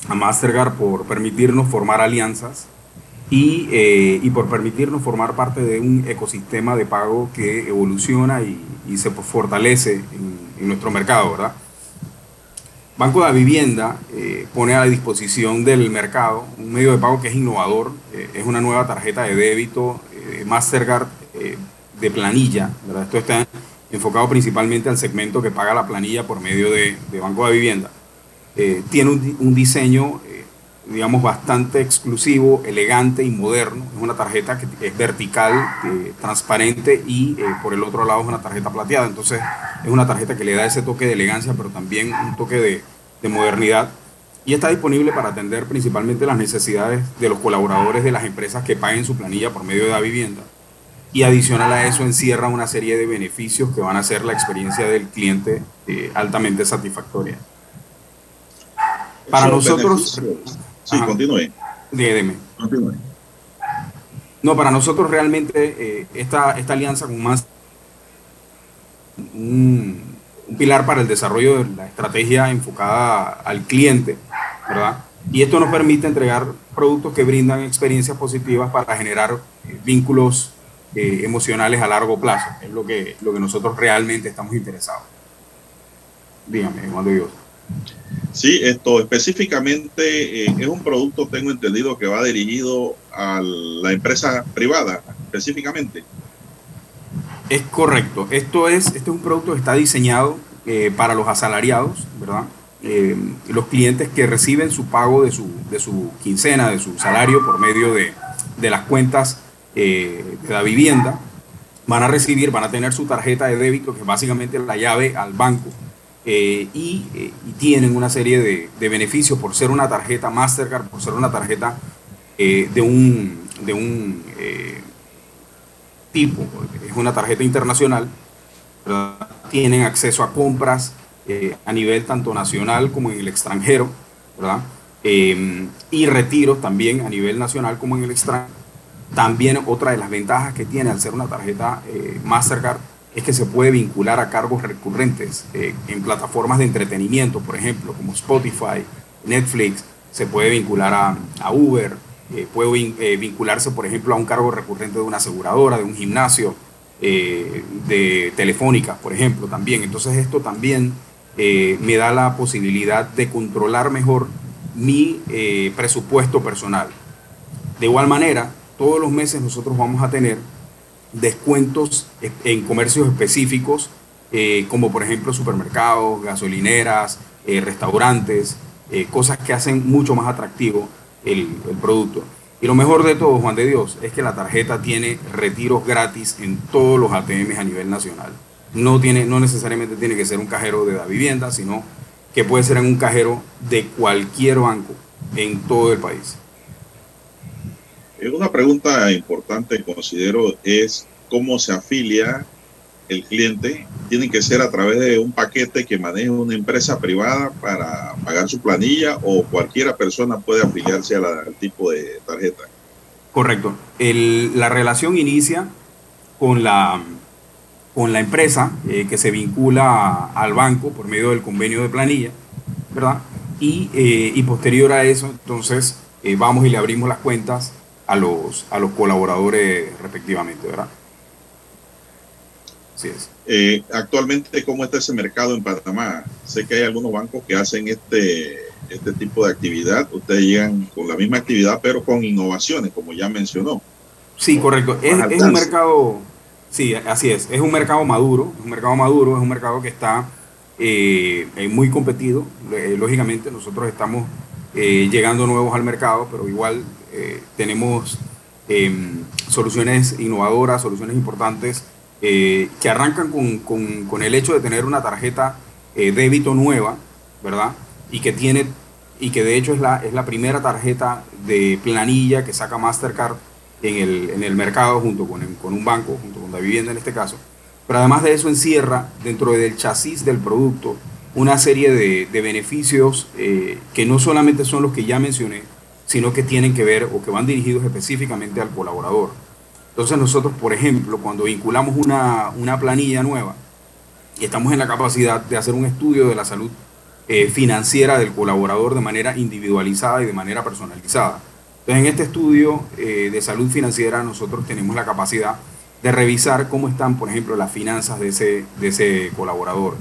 S18: a Mastercard por permitirnos formar alianzas y, eh, y por permitirnos formar parte de un ecosistema de pago que evoluciona y, y se fortalece en nuestro mercado, ¿verdad? Banco de Vivienda eh, pone a la disposición del mercado un medio de pago que es innovador, eh, es una nueva tarjeta de débito eh, Mastercard eh, de planilla. Esto está enfocado principalmente al segmento que paga la planilla por medio de, Banco de Vivienda. Tiene un, di- un diseño, digamos, bastante exclusivo, elegante y moderno. Es una tarjeta que es vertical, eh, transparente y eh, por el otro lado es una tarjeta plateada. Entonces es una tarjeta que le da ese toque de elegancia, pero también un toque de, de modernidad. Y está disponible para atender principalmente las necesidades de los colaboradores de las empresas que paguen su planilla por medio de la vivienda. Y adicional a eso encierra una serie de beneficios que van a hacer la experiencia del cliente eh, altamente satisfactoria. Para
S2: Esos
S18: nosotros...
S2: beneficios- Sí,
S18: Ajá.
S2: continúe.
S18: Dime.
S2: Continúe.
S18: No, para nosotros realmente eh, esta, esta alianza con más un, un pilar para el desarrollo de la estrategia enfocada al cliente, ¿verdad? Y esto nos permite entregar productos que brindan experiencias positivas para generar eh, vínculos eh, emocionales a largo plazo, es lo que, lo que nosotros realmente estamos interesados. Dígame, Juan de Dios.
S2: Sí, esto específicamente eh, es un producto, tengo entendido, que va dirigido a la empresa privada, específicamente.
S18: Es correcto. Esto es, este es un producto que está diseñado eh, para los asalariados, ¿verdad? Eh, los clientes que reciben su pago de su, de su quincena, de su salario por medio de, de las cuentas de la vivienda, van a recibir, van a tener su tarjeta de débito, que es básicamente la llave al banco, eh, y, eh, y tienen una serie de, beneficios por ser una tarjeta Mastercard, por ser una tarjeta eh, de un, de un tipo, es una tarjeta internacional, tienen acceso a compras a nivel tanto nacional como en el extranjero, ¿verdad? Y retiros también a nivel nacional como en el extranjero. También otra de las ventajas que tiene al ser una tarjeta Mastercard es que se puede vincular a cargos recurrentes eh, en plataformas de entretenimiento, por ejemplo, como Spotify, Netflix, se puede vincular a, a Uber, eh, puede eh, vincularse, por ejemplo, a un cargo recurrente de una aseguradora, de un gimnasio, eh, de telefónica, por ejemplo, también. Entonces esto también me da la posibilidad de controlar mejor mi presupuesto personal. De igual manera, todos los meses nosotros vamos a tener descuentos e- en comercios específicos, eh, como por ejemplo supermercados, gasolineras, eh, restaurantes, eh, cosas que hacen mucho más atractivo el, producto. Y lo mejor de todo, Juan de Dios, es que la tarjeta tiene retiros gratis en todos los ATMs a nivel nacional. No, tiene, no necesariamente tiene que ser un cajero de la vivienda, sino que puede ser en un cajero de cualquier banco en todo el país.
S2: Eh, Una pregunta importante, considero, es cómo se afilia el cliente. Tiene que ser a través de un paquete que maneje una empresa privada para pagar su planilla o cualquiera persona puede afiliarse al tipo de tarjeta.
S18: Correcto. La relación inicia con la, con la empresa eh, que se vincula al banco por medio del convenio de planilla, ¿verdad? Y, eh, posterior a eso, entonces, vamos y le abrimos las cuentas a los, a los colaboradores respectivamente, ¿verdad? Así es.
S2: Eh, actualmente, ¿cómo está ese mercado en Panamá? Sé que hay algunos bancos que hacen este, este tipo de actividad. Ustedes llegan con la misma actividad, pero con innovaciones, como ya mencionó.
S18: Sí, correcto. Es, es un mercado, sí, así es. Es un mercado maduro, es un mercado maduro, es un mercado que está eh, eh, muy competido. Eh, lógicamente, nosotros estamos eh, llegando nuevos al mercado, pero igual eh, tenemos em, soluciones innovadoras, soluciones importantes eh, que arrancan con, con- el hecho de tener una tarjeta eh, débito nueva, ¿verdad? Y que tiene y que de hecho es la, es la primera tarjeta de planilla que saca Mastercard en el, en el mercado junto con, con un banco, junto con la vivienda en este caso. Pero además de eso encierra dentro del chasis del producto una serie de, beneficios que no solamente son los que ya mencioné, sino que tienen que ver o que van dirigidos específicamente al colaborador. Entonces nosotros, por ejemplo, cuando vinculamos una, una planilla nueva, estamos en la capacidad de hacer un estudio de la salud eh, financiera del colaborador de manera individualizada y de manera personalizada. Entonces, en este estudio eh, de salud financiera nosotros tenemos la capacidad de revisar cómo están, por ejemplo, las finanzas de ese, de ese colaborador,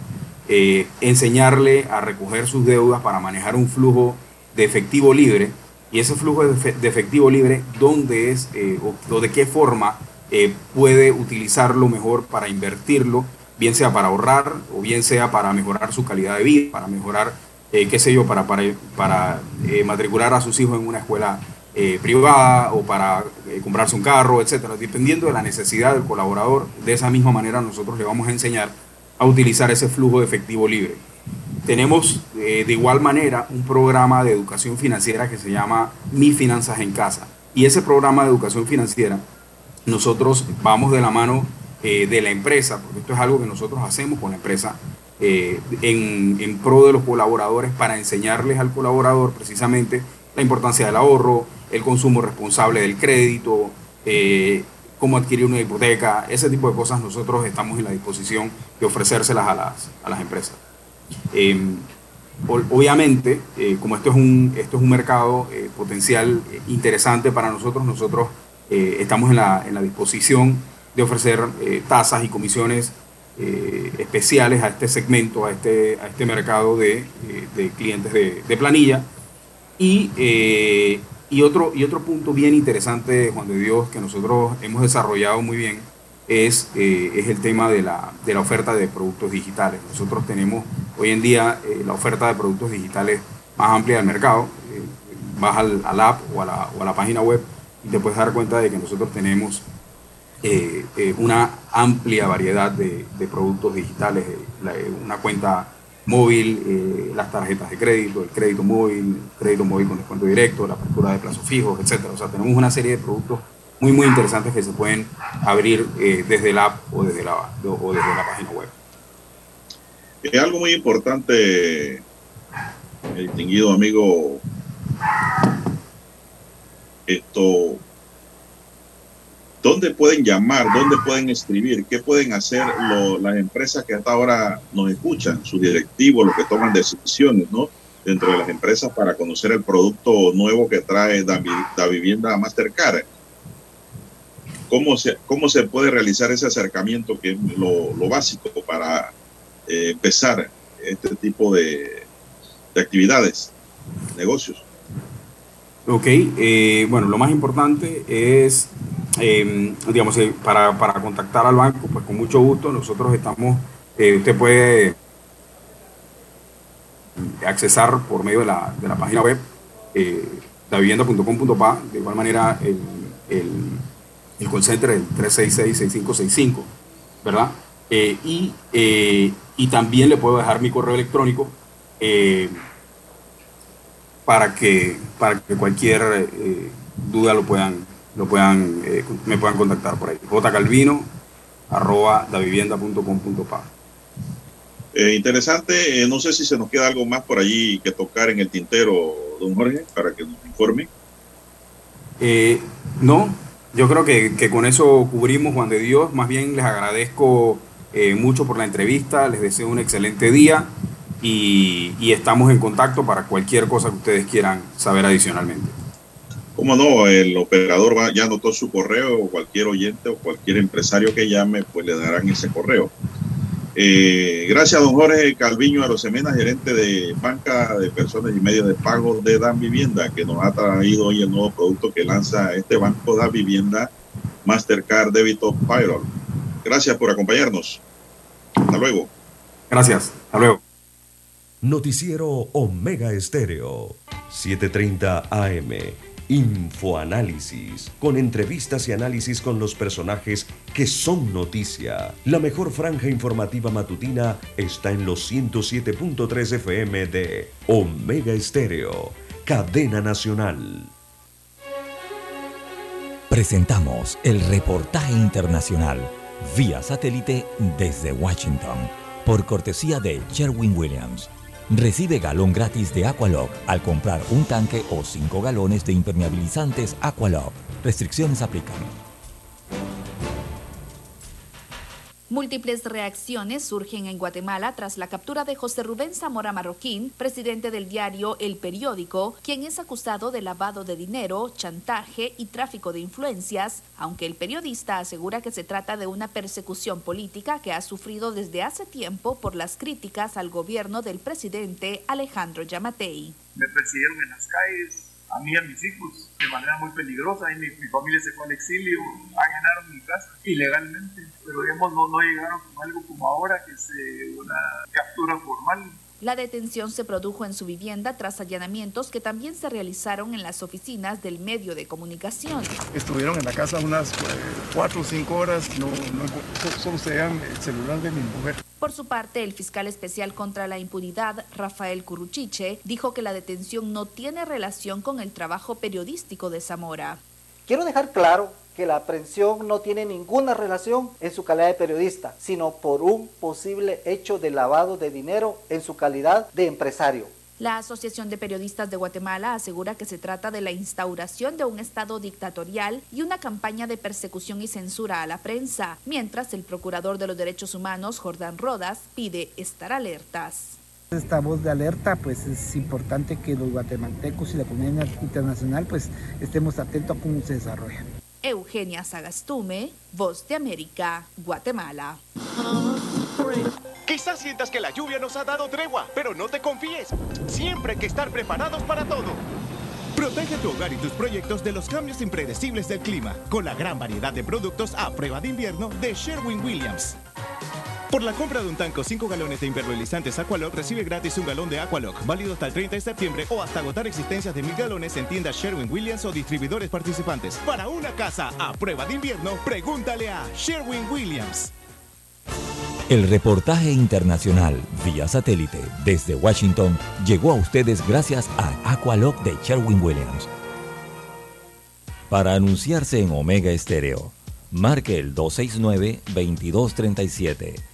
S18: eh, enseñarle a recoger sus deudas para manejar un flujo de efectivo libre y ese flujo de, efe- de efectivo libre, dónde es eh, o, de qué forma eh, puede utilizarlo mejor para invertirlo, bien sea para ahorrar o bien sea para mejorar su calidad de vida, para mejorar, eh, qué sé yo, para, para, para matricular a sus hijos en una escuela privada o para comprarse un carro, etcétera. Dependiendo de la necesidad del colaborador, de esa misma manera nosotros le vamos a enseñar a utilizar ese flujo de efectivo libre. Tenemos eh, de igual manera un programa de educación financiera que se llama Mi Finanzas en Casa. Y ese programa de educación financiera, nosotros vamos de la mano eh, de la empresa, porque esto es algo que nosotros hacemos con la empresa, eh, en, en pro de los colaboradores para enseñarles al colaborador precisamente la importancia del ahorro, el consumo responsable del crédito, cómo adquirir una hipoteca, ese tipo de cosas nosotros estamos en la disposición de ofrecérselas a las, a las empresas. O- obviamente, eh, como esto es un, esto es un mercado eh, potencial eh, interesante para nosotros, nosotros estamos en la, en la disposición de ofrecer tasas y comisiones especiales a este segmento, a este, a este mercado de, de clientes de, de planilla. Y, y, otro, y otro punto bien interesante, Juan de Dios, que nosotros hemos desarrollado muy bien, es, eh, es el tema de la, de la oferta de productos digitales. Nosotros tenemos hoy en día eh, la oferta de productos digitales más amplia del mercado. Eh, vas al, al app o a, la, o a la página web y te puedes dar cuenta de que nosotros tenemos eh, una amplia variedad de, de productos digitales, una cuenta móvil, las tarjetas de crédito, el crédito móvil, crédito móvil con descuento directo, la apertura de plazos fijos, etcétera. O sea, tenemos una serie de productos muy, muy interesantes que se pueden abrir eh, desde el app o desde la, o desde la página web.
S2: Es algo muy importante, distinguido amigo, esto, ¿Dónde pueden llamar? ¿Dónde pueden escribir? ¿Qué pueden hacer las empresas que hasta ahora nos escuchan? Sus directivos, los que toman decisiones, ¿no? Dentro de las empresas para conocer el producto nuevo que trae la, vivienda Mastercard. ¿Cómo se, ¿Cómo se puede realizar ese acercamiento que es lo, básico para eh, empezar este tipo de, de actividades, negocios?
S18: Ok, eh, bueno, lo más importante es, em, digamos, eh, para, para, contactar al banco, pues con mucho gusto, nosotros estamos, eh, usted puede accesar por medio de la, de la página web eh, de igual manera el, el call center es 366-6565, ¿verdad? y, y también le puedo dejar mi correo electrónico para que, para que cualquier eh, duda lo puedan, lo puedan, eh, me puedan contactar por ahí. jcalvino arroba davivienda.com.pa.
S2: Eh, interesante, eh, no sé si se nos queda algo más por allí que tocar en el tintero, don Jorge, para que nos informe.
S18: no, yo creo que, que, con eso cubrimos, Juan de Dios. Más bien les agradezco mucho por la entrevista, les deseo un excelente día y, estamos en contacto para cualquier cosa que ustedes quieran saber adicionalmente.
S2: Como no, el operador va, ya anotó su correo cualquier oyente o cualquier empresario que llame, pues le darán ese correo. Eh, gracias a don Jorge Calviño Arosemena, gerente de banca de personas y medios de pago de Dan Vivienda, que nos ha traído hoy el nuevo producto que lanza este banco Dan Vivienda, Mastercard Débito Payroll. Gracias por acompañarnos. Hasta luego.
S18: Gracias. Hasta luego.
S3: Noticiero Omega Estéreo, 7:30 AM. Infoanálisis, con entrevistas y análisis con los personajes que son noticia. La mejor franja informativa matutina está en los 107.3 FM de Omega Estéreo, cadena nacional. Presentamos el reportaje internacional vía satélite desde Washington, por cortesía de Sherwin Williams Recibe galón gratis de Aqualock al comprar un tanque o 5 galones de impermeabilizantes Aqualock. Restricciones aplican.
S19: Múltiples reacciones surgen en Guatemala tras la captura de José Rubén Zamora Marroquín, presidente del diario El Periódico, quien es acusado de lavado de dinero, chantaje y tráfico de influencias, aunque el periodista asegura que se trata de una persecución política que ha sufrido desde hace tiempo por las críticas al gobierno del presidente Alejandro Yamatei.
S20: Me persiguieron en las calles, a mí y a mis hijos de manera muy peligrosa y mi, familia se fue al exilio, allanaron mi casa ilegalmente, pero digamos no, no llegaron con algo como ahora que es una captura formal.
S19: La detención se produjo en su vivienda tras allanamientos que también se realizaron en las oficinas del medio de comunicación.
S20: Estuvieron en la casa unas eh, cuatro o cinco horas, no, no solo se el celular de mi mujer.
S19: Por su parte, el fiscal especial contra la impunidad, Rafael Curuchiche, dijo que la detención no tiene relación con el trabajo periodístico de Zamora.
S21: Quiero dejar claro que la aprehensión no tiene ninguna relación en su calidad de periodista, sino por un posible hecho de lavado de dinero en su calidad de empresario.
S19: La Asociación de Periodistas de Guatemala asegura que se trata de la instauración de un Estado dictatorial y una campaña de persecución y censura a la prensa, mientras el Procurador de los Derechos Humanos, Jordán Rodas, pide estar alertas.
S22: Esta voz de alerta, pues es importante que los guatemaltecos y la comunidad internacional, pues estemos atentos a cómo se desarrolla.
S19: Eugenia Sagastume, Voz de América, Guatemala.
S23: Quizás sientas que la lluvia nos ha dado tregua, pero no te confíes. Siempre hay que estar preparados para todo. Protege tu hogar y tus proyectos de los cambios impredecibles del clima con la gran variedad de productos a prueba de invierno de Sherwin Williams. Por la compra de un tanco 5 galones de impermeabilizantes Aqualock, recibe gratis un galón de Aqualock, válido hasta el 30 de septiembre o hasta agotar existencias de mil galones en tiendas Sherwin Williams o distribuidores participantes. Para una casa a prueba de invierno, pregúntale a Sherwin Williams.
S3: El reportaje internacional vía satélite desde Washington llegó a ustedes gracias a Aqualock de Sherwin Williams. Para anunciarse en Omega Estéreo, marque el 269-2237.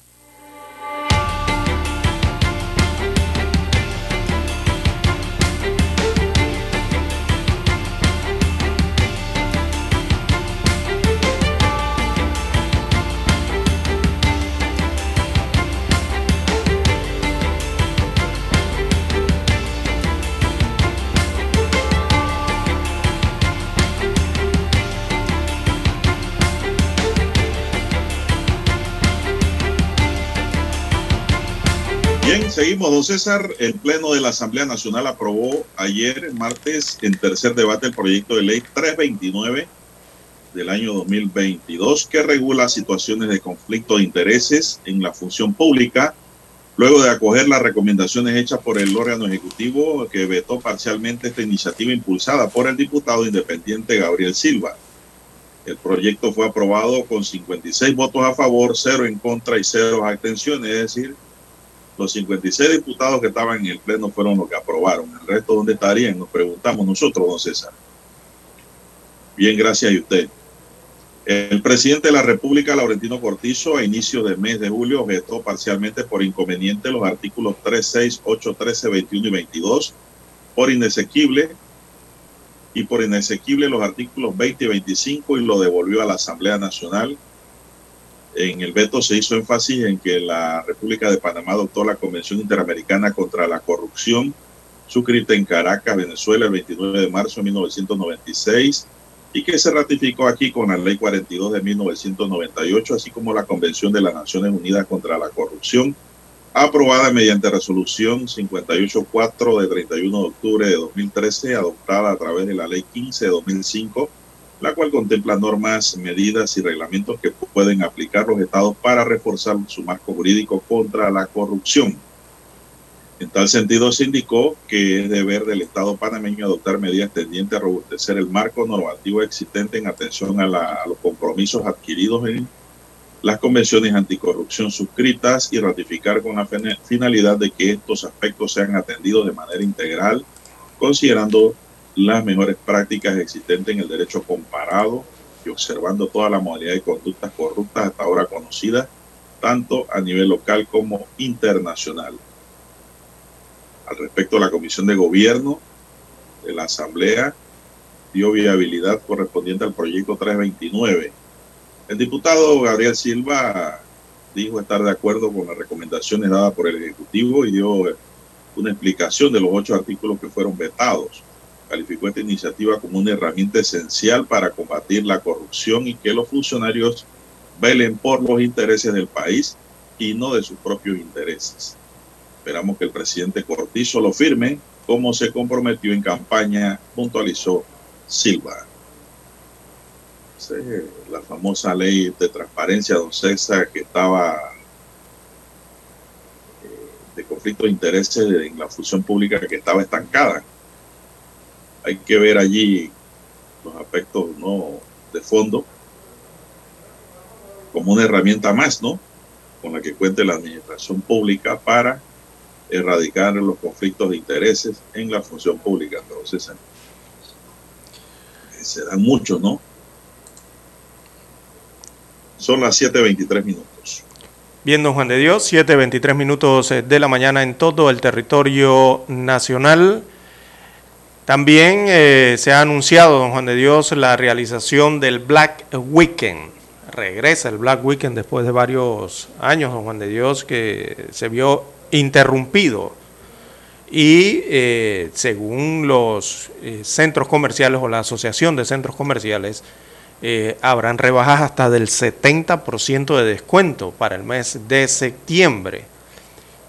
S2: Seguimos, don César. El Pleno de la Asamblea Nacional aprobó ayer, martes, en tercer debate el proyecto de ley 329 del año 2022 que regula situaciones de conflicto de intereses en la función pública, luego de acoger las recomendaciones hechas por el órgano ejecutivo que vetó parcialmente esta iniciativa impulsada por el diputado independiente Gabriel Silva. El proyecto fue aprobado con 56 votos a favor, 0 en contra y 0 abstenciones, es decir, los 56 diputados que estaban en el Pleno fueron los que aprobaron. El resto, ¿dónde estarían? Nos preguntamos nosotros, don César. Bien, gracias a usted. El presidente de la República, Laurentino Cortizo, a inicios del mes de julio, vetó parcialmente por inconveniente los artículos 3, 6, 8, 13, 21 y 22, por inexequible, y por inexequible los artículos 20 y 25 y lo devolvió a la Asamblea Nacional en el veto se hizo énfasis en que la República de Panamá adoptó la Convención Interamericana contra la Corrupción, suscrita en Caracas, Venezuela, el 29 de marzo de 1996, y que se ratificó aquí con la Ley 42 de 1998, así como la Convención de las Naciones Unidas contra la Corrupción, aprobada mediante resolución 58.4 de 31 de octubre de 2013, adoptada a través de la Ley 15 de 2005 la cual contempla normas, medidas y reglamentos que pueden aplicar los estados para reforzar su marco jurídico contra la corrupción. En tal sentido, se indicó que es deber del Estado panameño adoptar medidas tendientes a robustecer el marco normativo existente en atención a, a los compromisos adquiridos en las convenciones anticorrupción suscritas y ratificar con la finalidad de que estos aspectos sean atendidos de manera integral, considerando las mejores prácticas existentes en el derecho comparado y observando toda la modalidad de conductas corruptas hasta ahora conocidas, tanto a nivel local como internacional. Al respecto, la Comisión de Gobierno de la Asamblea dio viabilidad correspondiente al proyecto 329. El diputado Gabriel Silva dijo estar de acuerdo con las recomendaciones dadas por el Ejecutivo y dio una explicación de los ocho artículos que fueron vetados calificó esta iniciativa como una herramienta esencial para combatir la corrupción y que los funcionarios velen por los intereses del país y no de sus propios intereses. Esperamos que el presidente Cortizo lo firme como se comprometió en campaña, puntualizó Silva. La famosa ley de transparencia, don César, que estaba eh, de conflicto de intereses en la función pública que estaba estancada hay que ver allí los aspectos no de fondo como una herramienta más, ¿no? Con la que cuente la administración pública para erradicar los conflictos de intereses en la función pública. Entonces, eh, serán muchos, ¿no? Son las 7.23 minutos.
S1: Bien, don Juan de Dios, 7.23 minutos eh, de la mañana en todo el territorio nacional. También eh, se ha anunciado, don Juan de Dios, la realización del Black Weekend. regresa el Black Weekend después de varios años, don Juan de Dios, que se vio interrumpido. Y eh, según los eh, centros comerciales o la Asociación de Centros Comerciales, habrán rebajas hasta del 70% de descuento para el mes de septiembre.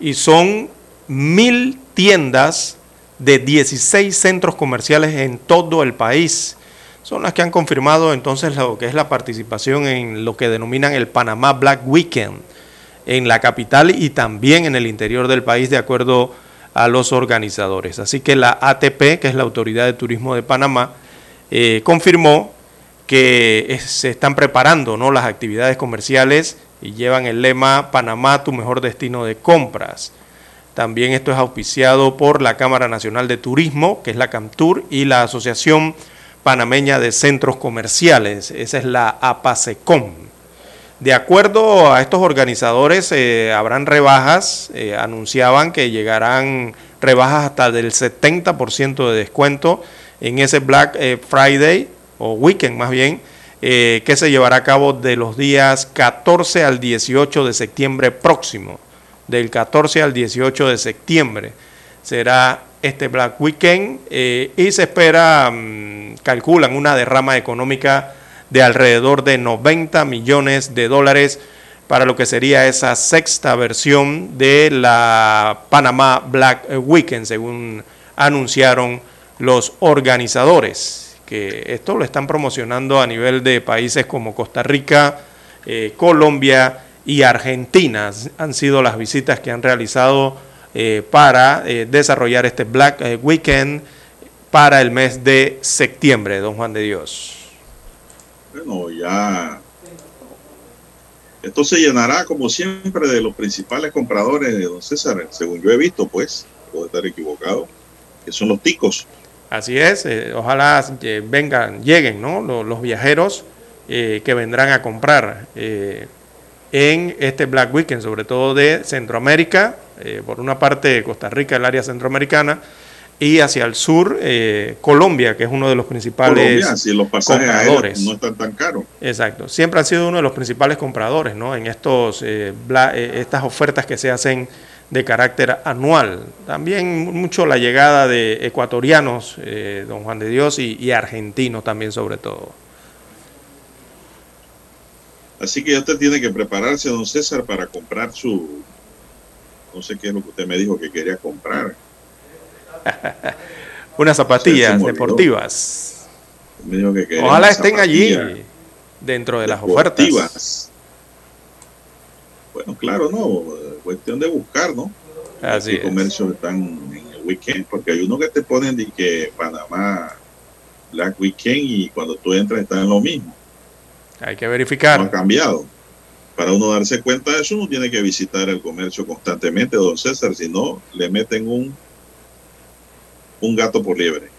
S1: Y son mil tiendas de 16 centros comerciales en todo el país. Son las que han confirmado entonces lo que es la participación en lo que denominan el Panamá Black Weekend en la capital y también en el interior del país de acuerdo a los organizadores. Así que la ATP, que es la Autoridad de Turismo de Panamá, eh, confirmó que se están preparando ¿no? las actividades comerciales y llevan el lema Panamá, tu mejor destino de compras. También esto es auspiciado por la Cámara Nacional de Turismo, que es la CAMTUR, y la Asociación Panameña de Centros Comerciales, esa es la APASECOM. De acuerdo a estos organizadores, eh, habrán rebajas, eh, anunciaban que llegarán rebajas hasta del 70% de descuento en ese Black eh, Friday, o Weekend más bien, que se llevará a cabo de los días 14 al 18 de septiembre próximo del 14 al 18 de septiembre. Será este Black Weekend eh, y se espera, mm, calculan, una derrama económica de alrededor de 90 millones de dólares para lo que sería esa sexta versión de la Panamá Black Weekend, según anunciaron los organizadores, que esto lo están promocionando a nivel de países como Costa Rica, eh, Colombia, y Argentina han sido las visitas que han realizado eh, para eh, desarrollar este Black eh, Weekend para el mes de septiembre, don Juan de Dios.
S2: Bueno, ya esto se llenará como siempre de los principales compradores de don César, según yo he visto, pues, puedo estar equivocado, que son los ticos.
S1: Así es, ojalá vengan, lleguen, ¿no? Los, los viajeros que vendrán a comprar en este Black Weekend, sobre todo de Centroamérica, eh, por una parte Costa Rica, el área centroamericana, y hacia el sur eh, Colombia, que es uno de los principales
S2: Colombia, si los pasajes compradores. no están tan caros.
S1: Exacto, siempre han sido uno de los principales compradores ¿no? en estos, eh, estas ofertas que se hacen de carácter anual. También mucho la llegada de ecuatorianos, don Juan de Dios, y argentinos también sobre todo.
S2: Así que ya usted tiene que prepararse, don César, para comprar su... No sé qué es lo que usted me dijo que quería comprar.
S1: Unas zapatillas deportivas.
S2: Me dijo que
S1: Ojalá estén allí, dentro de las ofertas.
S2: Bueno, claro, no. Cuestión de buscar, ¿no?
S1: Así
S2: Los comercios están en el weekend, porque hay uno que te ponen de que Panamá Black Weekend y cuando tú entras están en lo mismo.
S1: Hay que verificar.
S2: No ha cambiado. Para uno darse cuenta de eso, uno tiene que visitar el comercio constantemente, don César, si no, le meten un, un gato por liebre.